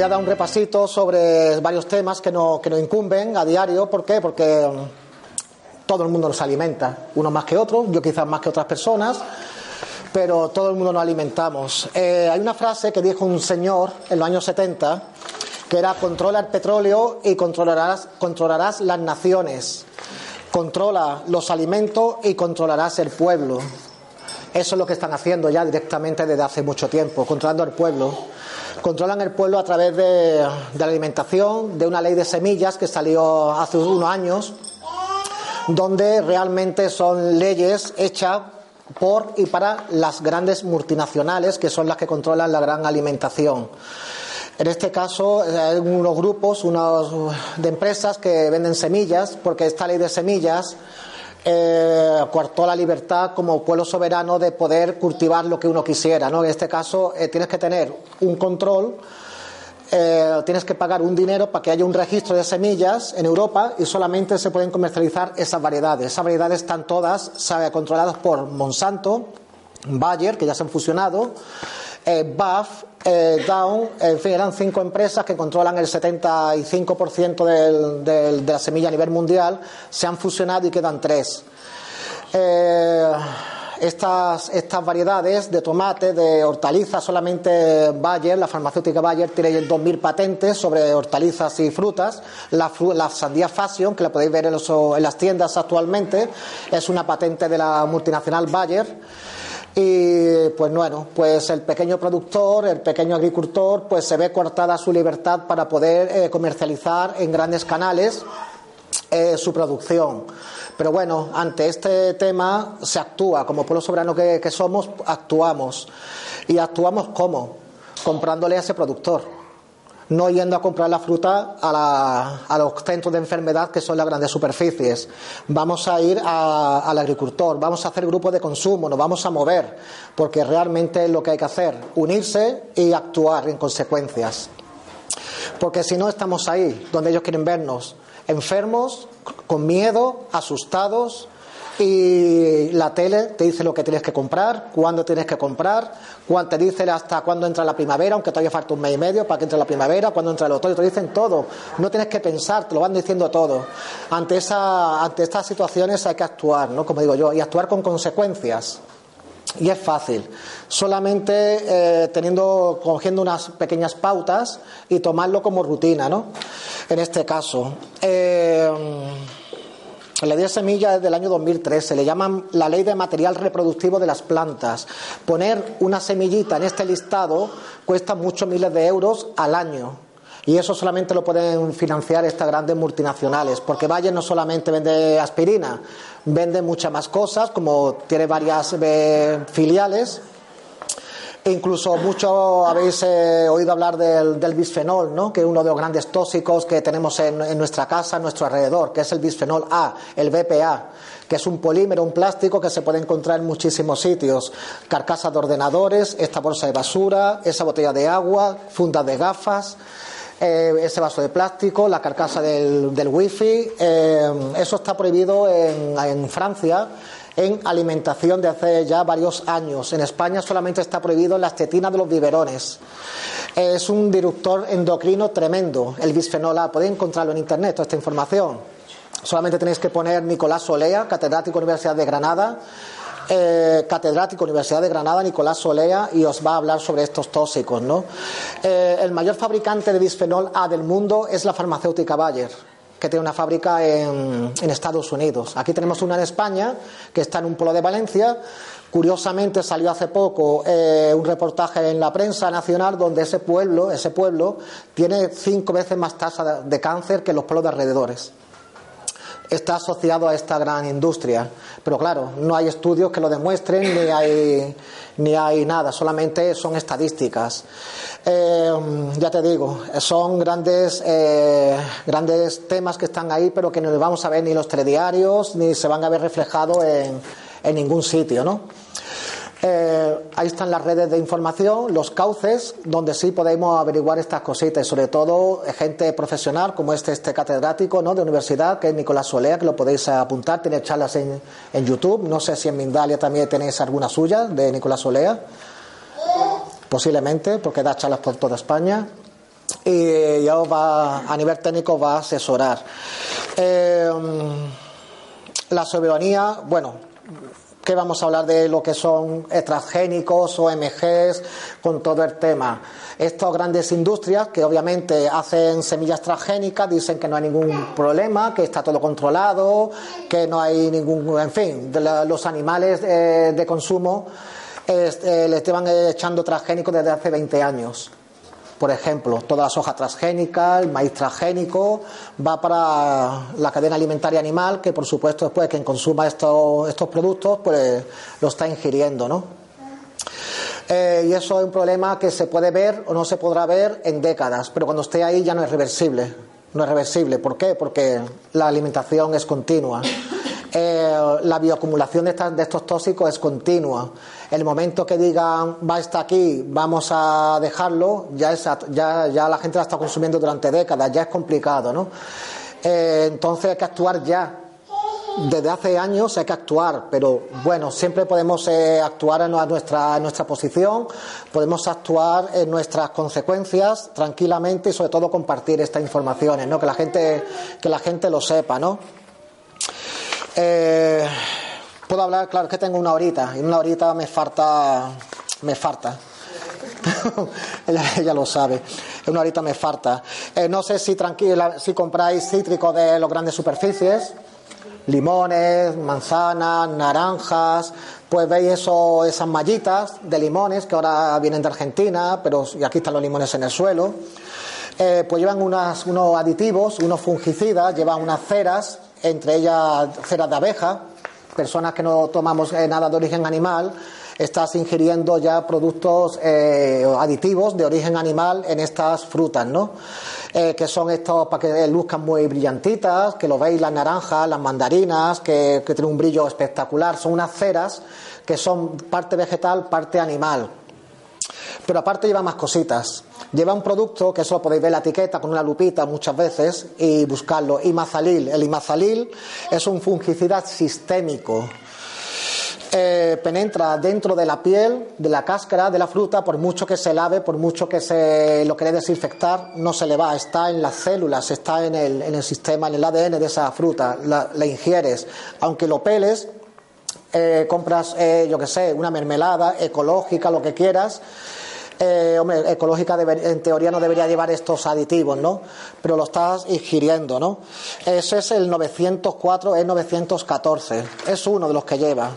Voy a dar un repasito sobre varios temas que nos, que nos incumben a diario. ¿Por qué? Porque mm, todo el mundo nos alimenta, unos más que otros, yo quizás más que otras personas, pero todo el mundo nos alimentamos. Eh, hay una frase que dijo un señor en los años 70 que era controla el petróleo y controlarás, controlarás las naciones. Controla los alimentos y controlarás el pueblo. Eso es lo que están haciendo ya directamente desde hace mucho tiempo, controlando el pueblo. Controlan el pueblo a través de, la alimentación, de una ley de semillas que salió hace unos años, donde realmente son leyes hechas por y para las grandes multinacionales, que son las que controlan la gran alimentación. En este caso, hay unos grupos unos de empresas que venden semillas, porque esta ley de semillas eh, la libertad como pueblo soberano de poder cultivar lo que uno quisiera. ¿no? En este caso, eh, tienes que tener un control, eh, tienes que pagar un dinero para que haya un registro de semillas en Europa y solamente se pueden comercializar esas variedades. Esas variedades están todas sabe, controladas por Monsanto, Bayer, que ya se han fusionado, eh, BAF, eh, Down, en fin, eran cinco empresas que controlan el 75% del, del, de la semilla a nivel mundial, se han fusionado y quedan tres. Eh, estas, variedades de tomate, de hortalizas, solamente Bayer, la farmacéutica Bayer, tiene 2.000 patentes sobre hortalizas y frutas. La, la sandía Fashion, que la podéis ver en, los, en las tiendas actualmente, es una patente de la multinacional Bayer. Y pues bueno, pues el pequeño productor, el pequeño agricultor, pues se ve cortada su libertad para poder eh, comercializar en grandes canales eh, su producción. Pero bueno, ante este tema se actúa, como pueblo soberano que, que somos, actuamos. ¿Y actuamos cómo? Comprándole a ese productor no yendo a comprar la fruta a, la, a, los centros de enfermedad que son las grandes superficies. Vamos a ir al agricultor, vamos a hacer grupos de consumo, nos vamos a mover, porque realmente es lo que hay que hacer, unirse y actuar en consecuencias. Porque si no estamos ahí, donde ellos quieren vernos, enfermos, con miedo, asustados, y la tele te dice lo que tienes que comprar, cuándo tienes que comprar, te dice hasta cuándo entra la primavera, aunque todavía falta un mes y medio para que entre la primavera, cuándo entra el otoño, te dicen todo. No tienes que pensar, te lo van diciendo todo. Ante, esa, ante estas situaciones hay que actuar, ¿no? Como digo yo, y actuar con consecuencias. Y es fácil, solamente eh, teniendo, cogiendo unas pequeñas pautas y tomarlo como rutina, ¿no? En este caso. Eh, la ley de semillas es del año 2013, le llaman la ley de material reproductivo de las plantas. Poner una semillita en este listado cuesta muchos miles de euros al año. Y eso solamente lo pueden financiar estas grandes multinacionales, porque Bayer no solamente vende aspirina, vende muchas más cosas, como tiene varias eh, filiales e incluso mucho habéis eh, oído hablar del, bisfenol, ¿no? que es uno de los grandes tóxicos que tenemos en, en, nuestra casa, a nuestro alrededor, que es el bisfenol A, el BPA, que es un polímero, un plástico que se puede encontrar en muchísimos sitios. Carcasas de ordenadores, esta bolsa de basura, esa botella de agua, fundas de gafas. Eh, ese vaso de plástico, la carcasa del, wifi, eh, eso está prohibido en, en Francia en alimentación de hace ya varios años. En España solamente está prohibido en las de los biberones. Es un disruptor endocrino tremendo, el bisfenol A. Podéis encontrarlo en internet, toda esta información. Solamente tenéis que poner Nicolás Solea, catedrático Universidad de Granada, eh, catedrático Universidad de Granada, Nicolás Solea, y os va a hablar sobre estos tóxicos. ¿no? Eh, el mayor fabricante de bisfenol A del mundo es la farmacéutica Bayer que tiene una fábrica en, Estados Unidos. Aquí tenemos una en España, que está en un polo de Valencia. Curiosamente salió hace poco eh, un reportaje en la prensa nacional donde ese pueblo, ese pueblo, tiene cinco veces más tasa de cáncer que los pueblos de alrededores está asociado a esta gran industria. Pero claro, no hay estudios que lo demuestren, ni hay, ni hay nada, solamente son estadísticas. Eh, ya te digo, son grandes, eh, grandes temas que están ahí, pero que no vamos a ver ni los telediarios, ni se van a ver reflejados en, en ningún sitio, ¿no? Eh, ahí están las redes de información, los cauces, donde sí podemos averiguar estas cositas, sobre todo eh, gente profesional como este, este catedrático ¿no? de universidad, que es Nicolás Solea, que lo podéis apuntar, tiene charlas en, en YouTube, no sé si en Mindalia también tenéis alguna suya de Nicolás Solea, posiblemente, porque da charlas por toda España. Y ya va, a nivel técnico va a asesorar. Eh, la soberanía, bueno, que vamos a hablar de lo que son transgénicos, OMGs, con todo el tema. Estas grandes industrias que obviamente hacen semillas transgénicas dicen que no hay ningún problema, que está todo controlado, que no hay ningún, en fin, los animales eh, de consumo eh, les llevan echando transgénicos desde hace 20 años. Por ejemplo, toda la soja transgénica, el maíz transgénico, va para la cadena alimentaria animal, que por supuesto después quien consuma estos, estos productos, pues lo está ingiriendo, ¿no? Eh, y eso es un problema que se puede ver o no se podrá ver en décadas, pero cuando esté ahí ya no es reversible. No es reversible. ¿Por qué? Porque la alimentación es continua. Eh, la bioacumulación de, de, estos tóxicos es continua. El momento que digan va estar aquí, vamos a dejarlo, ya, ya, ya la gente la está consumiendo durante décadas, ya es complicado, ¿no? Eh, entonces hay que actuar ya. Desde hace años hay que actuar, pero bueno, siempre podemos eh, actuar en nuestra, nuestra posición, podemos actuar en nuestras consecuencias tranquilamente y sobre todo compartir estas informaciones, ¿no? Que la gente, que la gente lo sepa, ¿no? Eh, puedo hablar, claro, que tengo una horita y una horita me falta, me falta. ella, lo sabe. Una horita me falta. Eh, no sé si tranquila, si compráis cítricos de las grandes superficies, limones, manzanas, naranjas, pues veis eso, esas mallitas de limones que ahora vienen de Argentina, pero y aquí están los limones en el suelo. Eh, pues llevan unos aditivos, unos fungicidas, llevan unas ceras entre ellas ceras de abeja, personas que no tomamos eh, nada de origen animal, estás ingiriendo ya productos eh, aditivos de origen animal en estas frutas, ¿no? Eh, que son estos para que luzcan muy brillantitas, que lo veis las naranjas, las mandarinas, que, que tienen un brillo espectacular, son unas ceras que son parte vegetal, parte animal. Pero aparte lleva más cositas. Lleva un producto que eso podéis ver la etiqueta con una lupita muchas veces y buscarlo. Imazalil. El imazalil es un fungicida sistémico. Eh, penetra dentro de la piel, de la cáscara de la fruta, por mucho que se lave, por mucho que se lo quiere desinfectar, no se le va, está en las células, está en el, en el sistema, en el ADN de esa fruta, la, ingieres. Aunque lo peles, eh, compras, eh, yo que sé, una mermelada ecológica, lo que quieras, eh, hombre, ecológica en teoría no debería llevar estos aditivos, ¿no? Pero lo estás ingiriendo, ¿no? Ese es el 904, es 914. Es uno de los que lleva.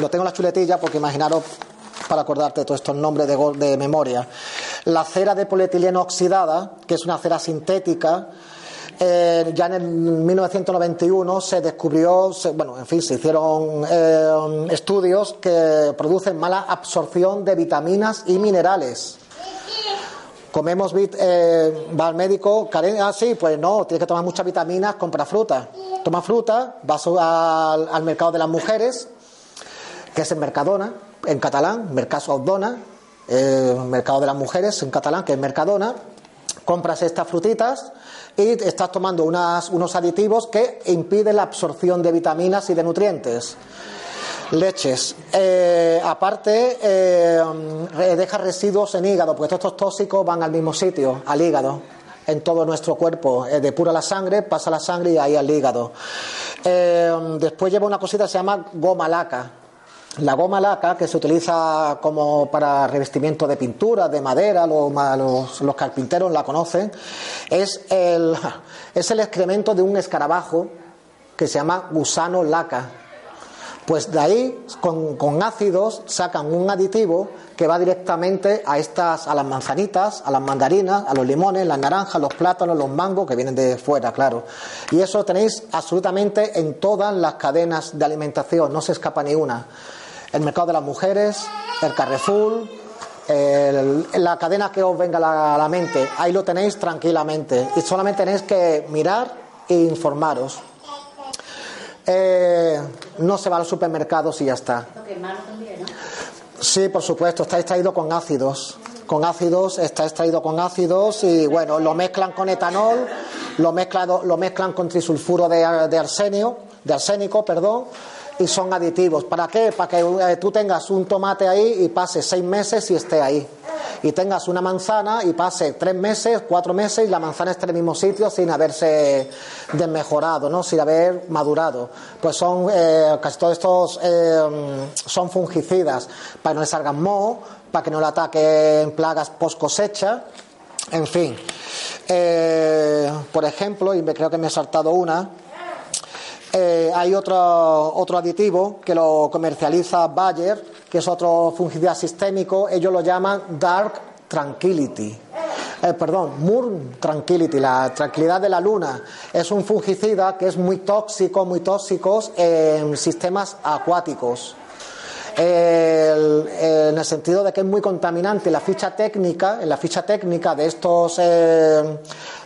Lo tengo en la chuletilla porque imaginaros para acordarte de todos estos nombres de, de memoria. La cera de polietileno oxidada, que es una cera sintética, eh, ya en 1991 se descubrió, bueno, en fin, se hicieron eh, estudios que producen mala absorción de vitaminas y minerales. Comemos, eh, va al médico, ah, sí, pues no, tienes que tomar muchas vitaminas, compra fruta. Toma fruta, vas al, mercado de las mujeres, que es en Mercadona, en catalán, Mercaso Audona, mercado de las mujeres en catalán, que es Mercadona, compras estas frutitas y estás tomando unos aditivos que impiden la absorción de vitaminas y de nutrientes. Leches. Eh, aparte, eh, deja residuos en hígado, porque estos tóxicos van al mismo sitio, al hígado. en todo nuestro cuerpo. Eh, depura la sangre, pasa la sangre y ahí al hígado. Eh, después lleva una cosita que se llama goma laca. La goma laca, que se utiliza como para revestimiento de pintura, de madera, los, los, carpinteros la conocen, es el, es el excremento de un escarabajo que se llama gusano laca. Pues de ahí, con, con ácidos, sacan un aditivo que va directamente a estas, a las manzanitas, a las mandarinas, a los limones, las naranjas, los plátanos, los mangos que vienen de fuera, claro. Y eso tenéis absolutamente en todas las cadenas de alimentación, no se escapa ni una. El mercado de las mujeres, el Carrefour, la cadena que os venga a la, mente, ahí lo tenéis tranquilamente. Y solamente tenéis que mirar e informaros. Eh, no se va a los supermercados y ya está. Sí, por supuesto, está extraído con ácidos. Con ácidos, está extraído con ácidos y bueno, lo mezclan con etanol, lo, mezclado, lo mezclan con trisulfuro de, de arsenio, de arsénico, perdón, y son aditivos. ¿Para qué? Para que eh, tú tengas un tomate ahí y pase seis meses y esté ahí. Y tengas una manzana y pase tres meses, cuatro meses y la manzana esté en el mismo sitio sin haberse desmejorado, ¿no? sin haber madurado. Pues son eh, casi todos estos eh, son fungicidas para que no le salgan moho, para que no le ataquen plagas post cosecha. En fin, por ejemplo, y creo que me he saltado una, eh, hay otro, otro aditivo que lo comercializa Bayer, que es otro fungicida sistémico, ellos lo llaman Dark Tranquility. Eh, perdón, Moon Tranquility, la tranquilidad de la luna. Es un fungicida que es muy tóxico, muy tóxico en sistemas acuáticos en el sentido de que es muy contaminante. La ficha técnica, en la ficha técnica de estos, eh,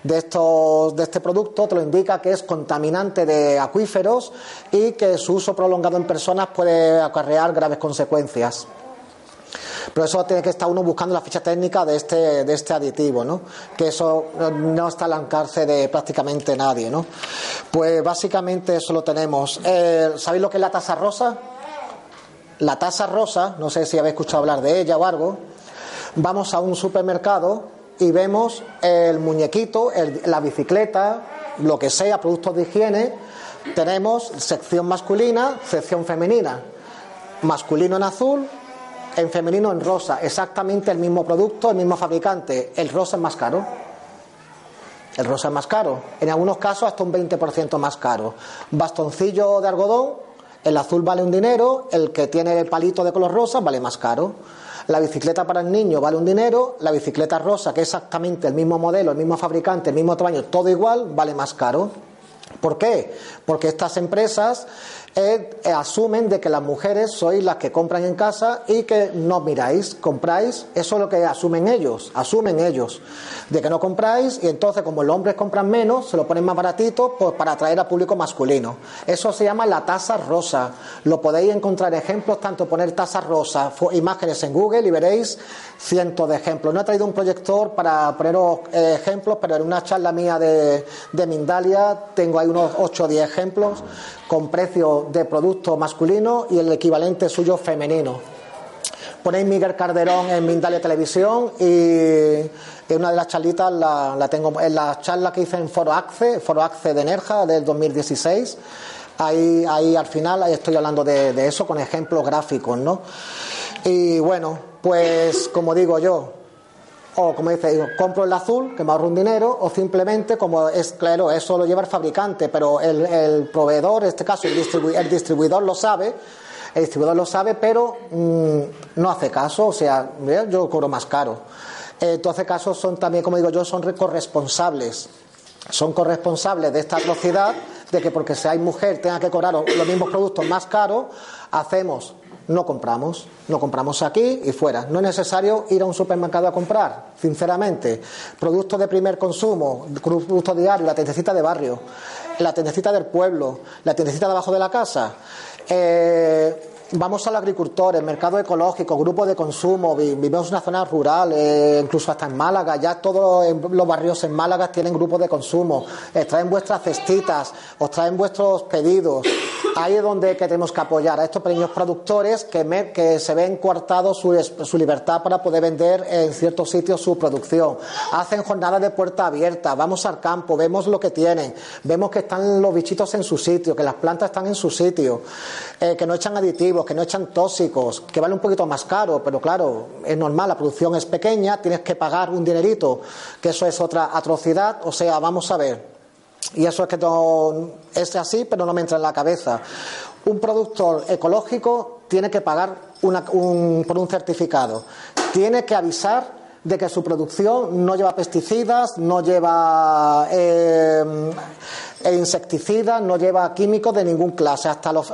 de estos, de este producto te lo indica que es contaminante de acuíferos y que su uso prolongado en personas puede acarrear graves consecuencias. Pero eso tiene que estar uno buscando la ficha técnica de este, de este aditivo, ¿no? Que eso no está al alcance de prácticamente nadie, ¿no? Pues básicamente eso lo tenemos. Eh, ¿Sabéis lo que es la tasa rosa? La tasa rosa, no sé si habéis escuchado hablar de ella o algo, vamos a un supermercado y vemos el muñequito, la bicicleta, lo que sea, productos de higiene, tenemos sección masculina, sección femenina, masculino en azul, en femenino en rosa, exactamente el mismo producto, el mismo fabricante, el rosa es más caro. El rosa es más caro, en algunos casos hasta un 20% más caro. Bastoncillo de algodón, el azul vale un dinero, el que tiene el palito de color rosa vale más caro. La bicicleta para el niño vale un dinero, la bicicleta rosa, que es exactamente el mismo modelo, el mismo fabricante, el mismo tamaño, todo igual, vale más caro. ¿Por qué? Porque estas empresas eh, asumen de que las mujeres sois las que compran en casa y que no miráis, compráis, eso es lo que asumen ellos, asumen ellos, de que no compráis y entonces como los hombres compran menos, se lo ponen más baratito pues para atraer a público masculino. Eso se llama la tasa rosa. Lo podéis encontrar ejemplos, tanto poner tasa rosa, imágenes en Google y veréis cientos de ejemplos. No he traído un proyector para poneros eh, ejemplos, pero en una charla mía de, de Mindalia tengo ahí unos 8 o 10 ejemplos con de producto masculino y el equivalente suyo femenino. Ponéis Miguel Calderón en Mindalia Televisión y en una de las charlitas la, tengo en la charla que hice en Foro Acce, Foro Acce de Nerja del 2016. Ahí, ahí al final ahí estoy hablando de, de eso con ejemplos gráficos, ¿no? Y bueno, pues como digo yo, o como dice, compro el azul, que me ahorro un dinero, o simplemente, como es claro, eso lo lleva el fabricante, pero el, proveedor, en este caso el, distribuidor lo sabe, el distribuidor lo sabe, pero mm, no hace caso, o sea, yo cobro más caro. Entonces, casos son también, como digo yo, son corresponsables, son corresponsables de esta atrocidad, de que porque seáis mujer tenga que cobrar los mismos productos más caros, hacemos no compramos. No compramos aquí y fuera. No es necesario ir a un supermercado a comprar, sinceramente. Productos de primer consumo, productos diarios, la tiendecita de barrio, la tiendecita del pueblo, la tiendecita debajo de la casa. Eh, vamos al agricultor, el mercado ecológico, grupos de consumo, vivimos en una zona rural, eh, incluso hasta en Málaga, ya todos los barrios en Málaga tienen grupos de consumo, traen vuestras cestitas, os traen vuestros pedidos, Ahí es donde tenemos que apoyar a estos pequeños productores que, que se ven coartados su, su, libertad para poder vender en ciertos sitios su producción. Hacen jornadas de puerta abierta, vamos al campo, vemos lo que tienen, vemos que están los bichitos en su sitio, que las plantas están en su sitio, eh, que no echan aditivos, que no echan tóxicos, que vale un poquito más caro, pero claro, es normal, la producción es pequeña, tienes que pagar un dinerito, que eso es otra atrocidad, o sea, vamos a ver. Y eso es que es así, pero no me entra en la cabeza. Un productor ecológico tiene que pagar por un certificado. Tiene que avisar de que su producción no lleva pesticidas, no lleva eh, insecticidas, no lleva químicos de ningún clase. Hasta los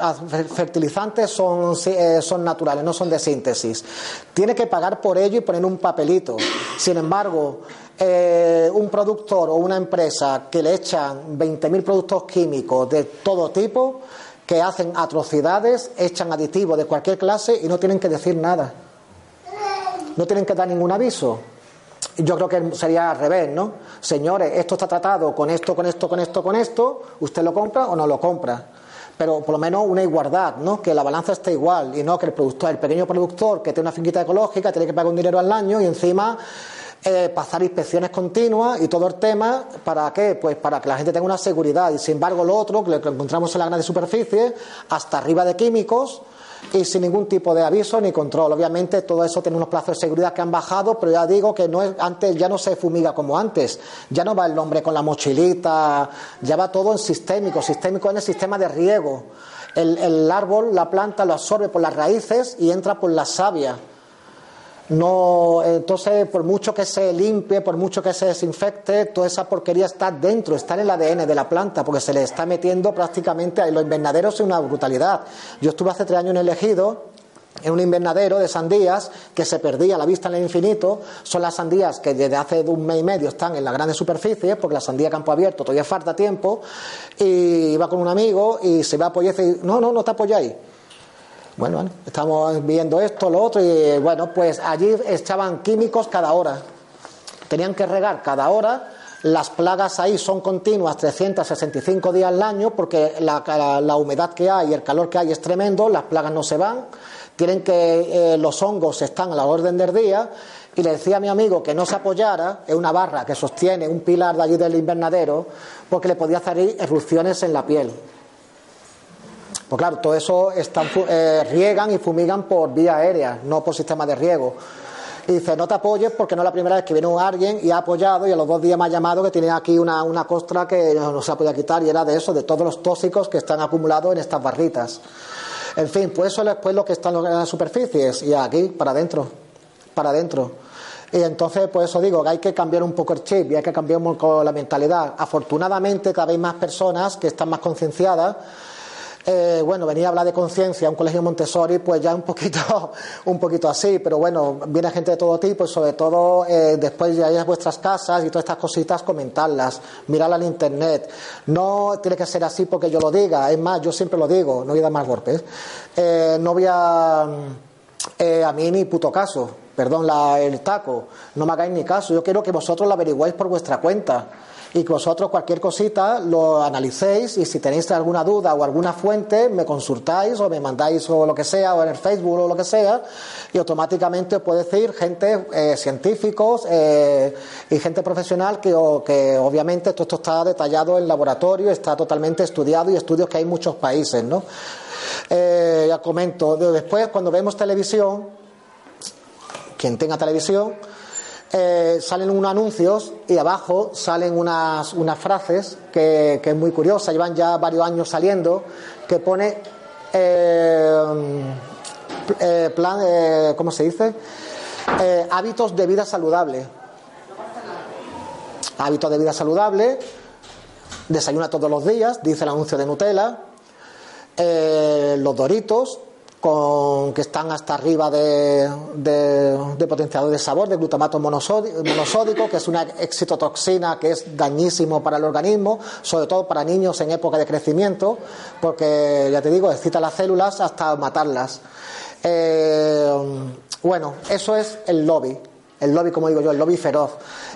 fertilizantes son, eh, son naturales, no son de síntesis. Tiene que pagar por ello y poner un papelito. Sin embargo, eh, un productor o una empresa que le echan 20.000 productos químicos de todo tipo, que hacen atrocidades, echan aditivos de cualquier clase y no tienen que decir nada. No tienen que dar ningún aviso. Yo creo que sería al revés, ¿no? Señores, esto está tratado con esto, con esto, con esto, con esto, ¿usted lo compra o no lo compra? Pero por lo menos una igualdad, ¿no? Que la balanza esté igual y no que el productor, el pequeño productor que tiene una finquita ecológica tiene que pagar un dinero al año y encima eh, pasar inspecciones continuas y todo el tema, ¿para qué? Pues para que la gente tenga una seguridad. Y sin embargo, lo otro, que lo encontramos en la gran superficie, hasta arriba de químicos y sin ningún tipo de aviso ni control. Obviamente todo eso tiene unos plazos de seguridad que han bajado, pero ya digo que no es, antes ya no se fumiga como antes. Ya no va el hombre con la mochilita, ya va todo en sistémico, sistémico en el sistema de riego. El, el árbol, la planta lo absorbe por las raíces y entra por la savia no, entonces, por mucho que se limpie, por mucho que se desinfecte, toda esa porquería está dentro, está en el ADN de la planta, porque se le está metiendo prácticamente a los invernaderos es una brutalidad. Yo estuve hace tres años en el ejido en un invernadero de sandías que se perdía la vista en el infinito. Son las sandías que desde hace un mes y medio están en las grandes superficies, porque la sandía campo abierto todavía falta tiempo. Y iba con un amigo y se va a apoyar y dice, no, no, no te apoyáis. Bueno, estamos viendo esto, lo otro, y bueno, pues allí echaban químicos cada hora. Tenían que regar cada hora. Las plagas ahí son continuas 365 días al año porque la, humedad que hay y el calor que hay es tremendo, las plagas no se van. Tienen que eh, los hongos están a la orden del día y le decía a mi amigo que no se apoyara en una barra que sostiene un pilar de allí del invernadero porque le podía hacer erupciones en la piel. Pues claro, todo eso están, eh, riegan y fumigan por vía aérea, no por sistema de riego. Y dice, no te apoyes porque no es la primera vez que viene alguien y ha apoyado y a los dos días me ha llamado que tiene aquí una, una costra que no, se ha podido quitar y era de eso, de todos los tóxicos que están acumulados en estas barritas. En fin, pues eso es después lo que está en las superficies y aquí, para adentro, para adentro. Y entonces, pues eso digo, que hay que cambiar un poco el chip y hay que cambiar un poco la mentalidad. Afortunadamente, cada vez más personas que están más concienciadas eh, bueno, venía a hablar de conciencia, un colegio Montessori, pues ya un poquito, un poquito así, pero bueno, viene gente de todo tipo y sobre todo eh, después de ir a vuestras casas y todas estas cositas, comentarlas, mirarlas en internet. No tiene que ser así porque yo lo diga, es más, yo siempre lo digo, no voy a dar más golpes. Eh, no voy a, a mí ni puto caso, perdón la, el taco, no me hagáis ni caso, yo quiero que vosotros lo averiguáis por vuestra cuenta y que vosotros cualquier cosita lo analicéis y si tenéis alguna duda o alguna fuente me consultáis o me mandáis o lo que sea o en el Facebook o lo que sea y automáticamente os puede decir gente eh, científicos eh, y gente profesional que, que obviamente todo esto está detallado en laboratorio está totalmente estudiado y estudios que hay en muchos países ¿no? Eh, ya comento después cuando vemos televisión quien tenga televisión eh, salen unos anuncios y abajo salen unas, unas frases que, que, es muy curiosa, llevan ya varios años saliendo, que pone eh, eh, plan, ¿cómo se dice? hábitos de vida saludable. Hábitos de vida saludable, desayuna todos los días, dice el anuncio de Nutella, los doritos, con, que están hasta arriba de, de, potenciador de sabor, de glutamato monosódico, que es una excitotoxina que es dañísimo para el organismo, sobre todo para niños en época de crecimiento, porque ya te digo, excita las células hasta matarlas. Eh, bueno, eso es el lobby. El lobby, como digo yo, el lobby feroz.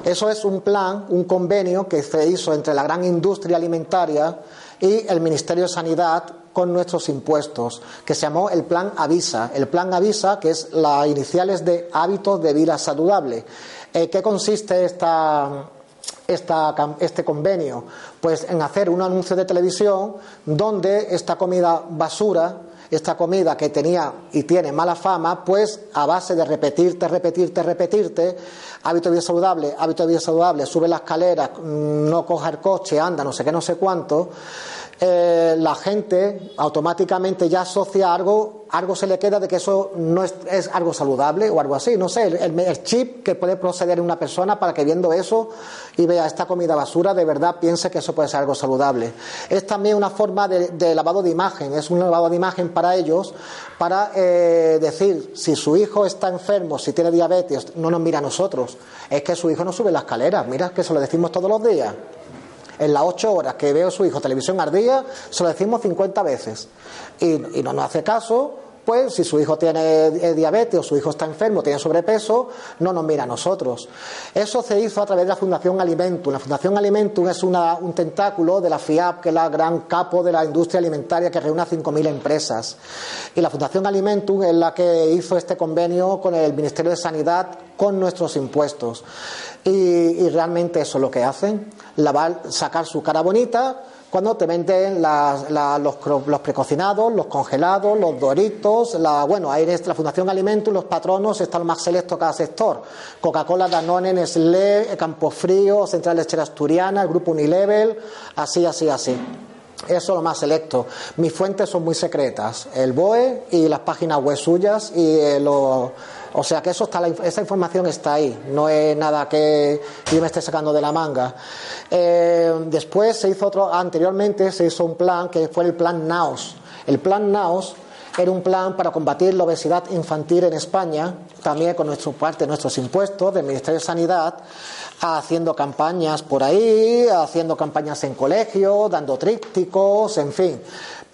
Eso es un plan, un convenio que se hizo entre la gran industria alimentaria y el Ministerio de Sanidad con nuestros impuestos, que se llamó el Plan Avisa. El Plan Avisa, que es las iniciales de hábitos de vida saludable. Eh, ¿Qué consiste esta, este convenio? Pues en hacer un anuncio de televisión donde esta comida basura esta comida que tenía y tiene mala fama, pues a base de repetirte, repetirte, repetirte, hábito de vida saludable, hábito de vida saludable, sube la escalera, mm, no coja el coche, anda, no sé qué, no sé cuánto, eh, la gente automáticamente ya asocia algo, algo se le queda de que eso no es, algo saludable o algo así, no sé, el, chip que puede proceder una persona para que viendo eso y vea esta comida basura, de verdad piense que eso puede ser algo saludable. Es también una forma de, lavado de imagen, es un lavado de imagen para ellos, para eh, decir, si su hijo está enfermo, si tiene diabetes, no nos mira a nosotros, es que su hijo no sube la escalera, mira que se lo decimos todos los días en las ocho horas que veo su hijo televisión al día, se lo decimos 50 veces. Y, no nos hace caso, pues si su hijo tiene eh, diabetes o su hijo está enfermo, tiene sobrepeso, no nos mira a nosotros. Eso se hizo a través de la Fundación Alimentum. La Fundación Alimentum es un tentáculo de la FIAP, que es la gran capo de la industria alimentaria que reúne a 5.000 empresas. Y la Fundación Alimentum es la que hizo este convenio con el Ministerio de Sanidad con nuestros impuestos. Y, realmente eso es lo que hacen, sacar su cara bonita cuando te venden los, precocinados, los congelados, los doritos, la, bueno, ahí la Fundación Alimentos, los patronos están más selectos cada sector. Coca-Cola, Danone, Nestlé, Frío, Central Lechera Asturiana, el Grupo Unilevel, así, así, así. Eso es lo más selecto. Mis fuentes son muy secretas, el BOE y las páginas web suyas y eh, los o sea que eso está, esa información está ahí, no es nada que yo me esté sacando de la manga. Eh, después se hizo otro, anteriormente se hizo un plan que fue el plan NAOS. El plan NAOS era un plan para combatir la obesidad infantil en España, también con nuestra parte, nuestros impuestos del Ministerio de Sanidad, haciendo campañas por ahí, haciendo campañas en colegio, dando trípticos, en fin.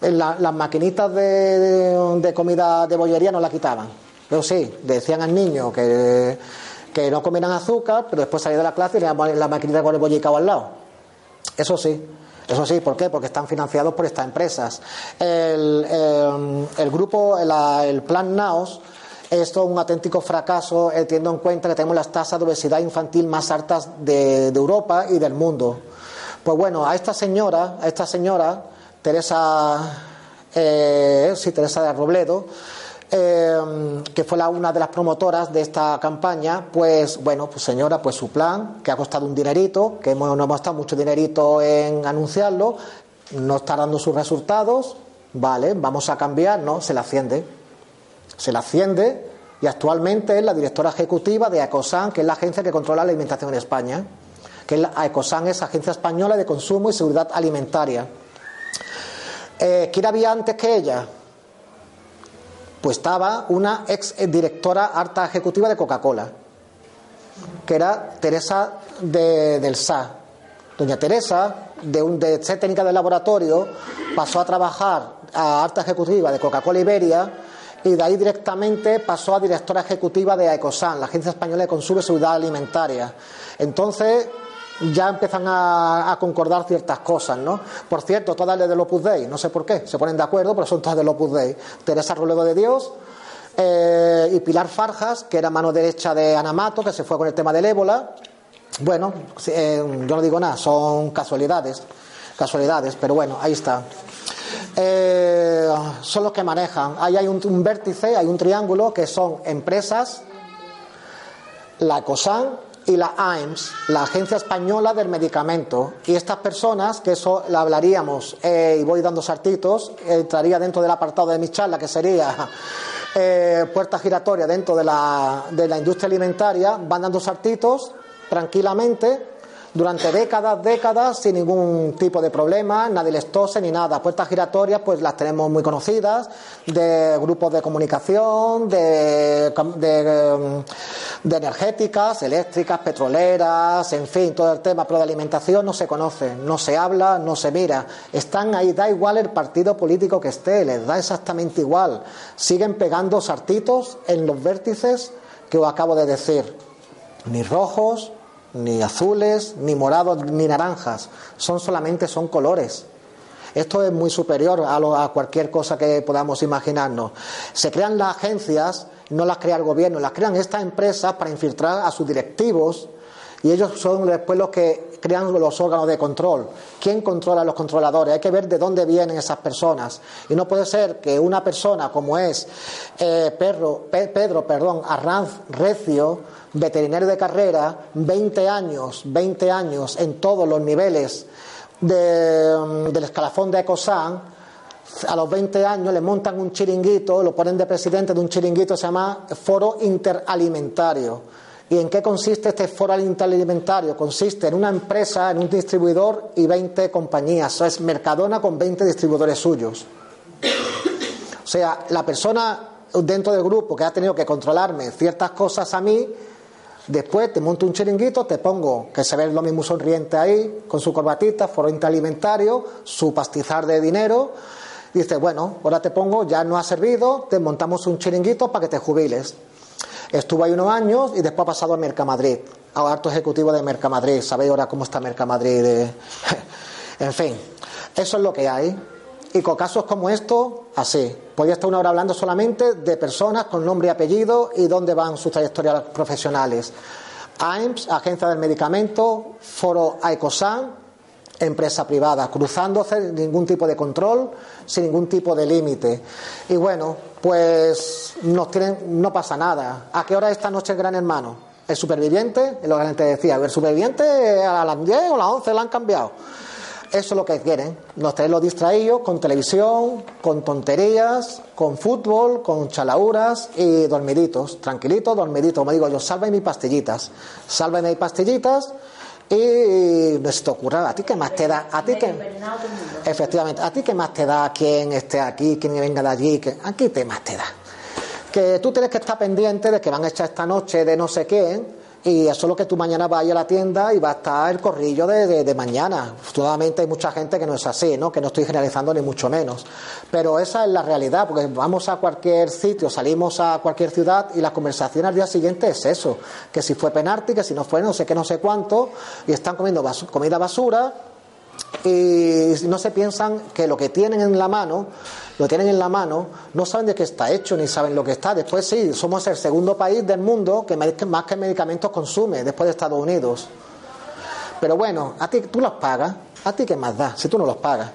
las maquinitas de, de comida de bollería no la quitaban pero sí, decían al niño que, que no comieran azúcar, pero después salía de la clase y le daban la maquinita con el bollicao al lado. Eso sí. Eso sí, ¿por qué? Porque están financiados por estas empresas. El, el, grupo, el plan NAOS, es un auténtico fracaso, eh, teniendo en cuenta que tenemos las tasas de obesidad infantil más altas de, Europa y del mundo. Pues bueno, a esta señora, a esta señora, Teresa, eh, sí, Teresa de Robledo, eh, que fue una de las promotoras de esta campaña, pues bueno, pues señora, pues su plan, que ha costado un dinerito, que hemos, no hemos gastado mucho dinerito en anunciarlo, no está dando sus resultados, vale, vamos a cambiar, no, se la asciende. Se la asciende y actualmente es la directora ejecutiva de AECOSAN, que es la agencia que controla la alimentación en España. Que AECOSAN es Agencia Española de Consumo y Seguridad Alimentaria. Eh, ¿Quién había antes que ella? Pues estaba una ex directora alta ejecutiva de Coca-Cola, que era Teresa del SA. Doña Teresa, de, un, de ser técnica de laboratorio, pasó a trabajar a alta ejecutiva de Coca-Cola Iberia y de ahí directamente pasó a directora ejecutiva de AECOSAN, la Agencia Española de Consumo y Seguridad Alimentaria. Entonces, ya empiezan a, concordar ciertas cosas, ¿no? Por cierto, todas de del Opus Dei, no sé por qué, se ponen de acuerdo, pero son todas del Opus Dei. Teresa Roledo de Dios eh, y Pilar Farjas, que era mano derecha de Anamato, que se fue con el tema del ébola. Bueno, eh, yo no digo nada, son casualidades, casualidades, pero bueno, ahí está. Eh, son los que manejan. Ahí hay un, un, vértice, hay un triángulo que son empresas, la COSAN, y la AIMS, la Agencia Española del Medicamento. Y estas personas, que eso la hablaríamos, eh, y voy dando sartitos, entraría dentro del apartado de mi charla, que sería eh, puerta giratoria dentro de la, de la industria alimentaria, van dando sartitos tranquilamente durante décadas, décadas, sin ningún tipo de problema, nadie les tose ni nada. Puertas giratorias, pues las tenemos muy conocidas, de grupos de comunicación, de, de, de energéticas, eléctricas, petroleras, en fin, todo el tema, pero de alimentación no se conoce, no se habla, no se mira. Están ahí, da igual el partido político que esté, les da exactamente igual. Siguen pegando sartitos en los vértices que os acabo de decir. Ni rojos, ni azules, ni morados, ni naranjas. Son solamente son colores. Esto es muy superior a, cualquier cosa que podamos imaginarnos. Se crean las agencias, no las crea el gobierno, las crean estas empresas para infiltrar a sus directivos y ellos son después los que crean los órganos de control. ¿Quién controla a los controladores? Hay que ver de dónde vienen esas personas. Y no puede ser que una persona como es eh, Pedro perdón, Arranz Recio, veterinario de carrera, 20 años, 20 años en todos los niveles mm, del escalafón de Ecosan, a los 20 años le montan un chiringuito, lo ponen de presidente de un chiringuito, se llama Foro Interalimentario ¿Y en qué consiste este foro interalimentario? Consiste en una empresa, en un distribuidor y 20 compañías. Eso es Mercadona con 20 distribuidores suyos. O sea, la persona dentro del grupo que ha tenido que controlarme ciertas cosas a mí, después te monto un chiringuito, te pongo que se ve lo mismo sonriente ahí, con su corbatita, foro interalimentario, su pastizar de dinero. Dice, bueno, ahora te pongo, ya no ha servido, te montamos un chiringuito para que te jubiles. Estuvo ahí unos años y después ha pasado a Mercamadrid, a alto ejecutivo de Mercamadrid. ¿Sabéis ahora cómo está Mercamadrid? en fin, eso es lo que hay. Y con casos como estos, así. Podría estar una hora hablando solamente de personas con nombre y apellido y dónde van sus trayectorias profesionales. AIMS, Agencia del Medicamento, Foro AECOSAN, empresa privada, cruzándose sin ningún tipo de control, sin ningún tipo de límite. Y bueno, pues nos tienen, no pasa nada. ¿A qué hora esta noche el Gran Hermano? El superviviente, lo que te decía, el superviviente a las 10 o a las 11 lo han cambiado. Eso es lo que quieren, nos los distraídos con televisión, con tonterías, con fútbol, con chalauras y dormiditos, tranquilitos, dormiditos, como digo yo, salve mis pastillitas, salve mis pastillitas y te ocurra, ¿a ti qué más te da? ¿A ti qué? Efectivamente, ¿a ti qué más te da quien esté aquí, quien venga de allí? Que, ¿A qué más te da? Que tú tienes que estar pendiente de que van a echar esta noche de no sé qué y eso es lo que tú mañana vayas a la tienda y va a estar el corrillo de, de, mañana. Afortunadamente hay mucha gente que no es así, ¿no? que no estoy generalizando ni mucho menos. Pero esa es la realidad, porque vamos a cualquier sitio, salimos a cualquier ciudad y la conversación al día siguiente es eso, que si fue penalti, que si no fue no sé qué, no sé cuánto, y están comiendo comida basura y no se piensan que lo que tienen en la mano, lo tienen en la mano, no saben de qué está hecho ni saben lo que está. Después sí, somos el segundo país del mundo que más que medicamentos consume, después de Estados Unidos. Pero bueno, a ti tú los pagas, a ti qué más da, si tú no los pagas.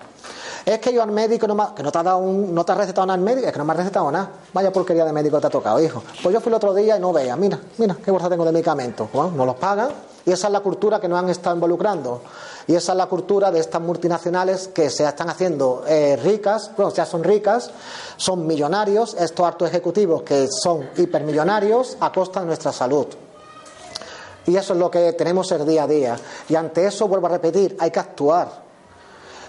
Es que yo al médico no que no te ha dado un, no te ha recetado nada al médico, es que no me ha recetado nada. Vaya porquería de médico te ha tocado, hijo. Pues yo fui el otro día y no veía, mira, mira, qué bolsa tengo de medicamentos. Bueno, no los pagan y esa es la cultura que nos han estado involucrando. Y esa es la cultura de estas multinacionales que se están haciendo eh, ricas, bueno, ya son ricas, son millonarios, estos altos ejecutivos que son hipermillonarios a costa de nuestra salud. Y eso es lo que tenemos el día a día. Y ante eso, vuelvo a repetir, hay que actuar.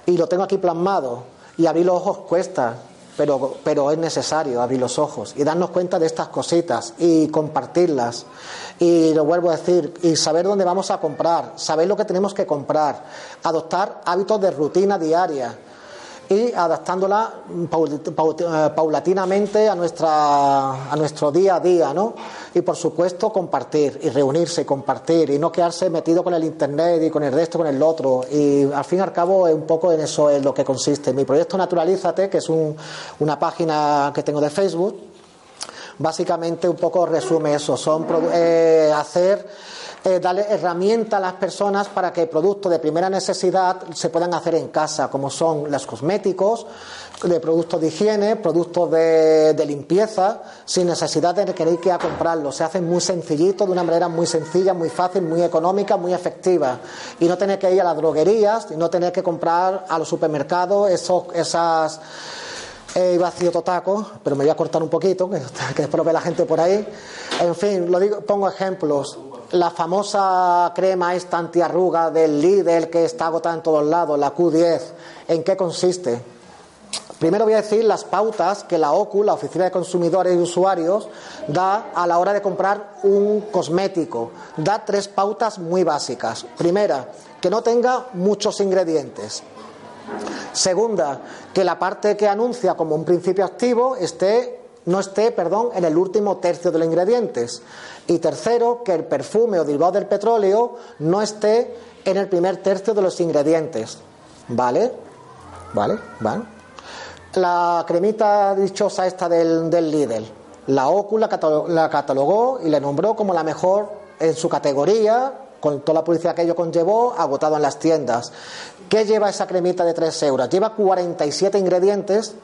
Y lo tengo aquí plasmado. Y abrir los ojos cuesta pero, pero es necesario abrir los ojos y darnos cuenta de estas cositas y compartirlas. Y lo vuelvo a decir, y saber dónde vamos a comprar, saber lo que tenemos que comprar, adoptar hábitos de rutina diaria y adaptándola eh, paulatinamente a, nuestra, a nuestro día a día, ¿no? Y por supuesto compartir y reunirse compartir y no quedarse metido con el internet y con el resto, con el otro. Y al fin y al cabo es un poco en eso es lo que consiste. Mi proyecto Naturalízate, que es una página que tengo de Facebook, básicamente un poco resume eso, son eh, hacer eh, darle herramientas a las personas para que productos de primera necesidad se puedan hacer en casa, como son los cosméticos, de productos de higiene, productos de, limpieza, sin necesidad de tener que ir a comprarlos. Se hacen muy sencillitos, de una manera muy sencilla, muy fácil, muy económica, muy efectiva. Y no tener que ir a las droguerías, y no tener que comprar a los supermercados esos, esas He iba totaco, pero me voy a cortar un poquito, que, después lo ve la gente por ahí. En fin, lo digo, pongo ejemplos. La famosa crema esta antiarruga del Lidl que está agotada en todos lados, la Q10, ¿en qué consiste? Primero voy a decir las pautas que la OCU, la Oficina de Consumidores y Usuarios, da a la hora de comprar un cosmético. Da tres pautas muy básicas. Primera, que no tenga muchos ingredientes. Segunda, que la parte que anuncia como un principio activo esté, no esté perdón, en el último tercio de los ingredientes. Y tercero, que el perfume o derivado del petróleo no esté en el primer tercio de los ingredientes. ¿Vale? ¿Vale? ¿Vale? La cremita dichosa esta del, Lidl, la OCU la, la catalogó y la nombró como la mejor en su categoría, con toda la publicidad que ello conllevó, agotado en las tiendas. ¿Qué lleva esa cremita de 3 euros? Lleva 47 ingredientes,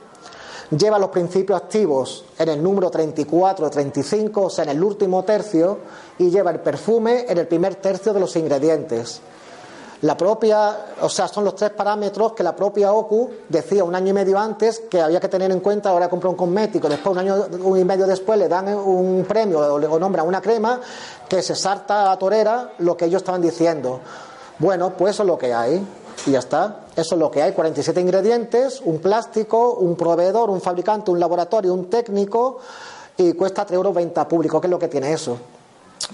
lleva los principios activos en el número 34 35, o sea, en el último tercio, y lleva el perfume en el primer tercio de los ingredientes. La propia, o sea, son los tres parámetros que la propia OCU decía un año y medio antes que había que tener en cuenta. Ahora compró un cosmético, después un año y medio después le dan un premio o nombran una crema que se salta a la torera lo que ellos estaban diciendo. Bueno, pues eso es lo que hay y ya está. Eso es lo que hay. 47 ingredientes, un plástico, un proveedor, un fabricante, un laboratorio, un técnico y cuesta 3 euros venta público. ¿Qué es lo que tiene eso?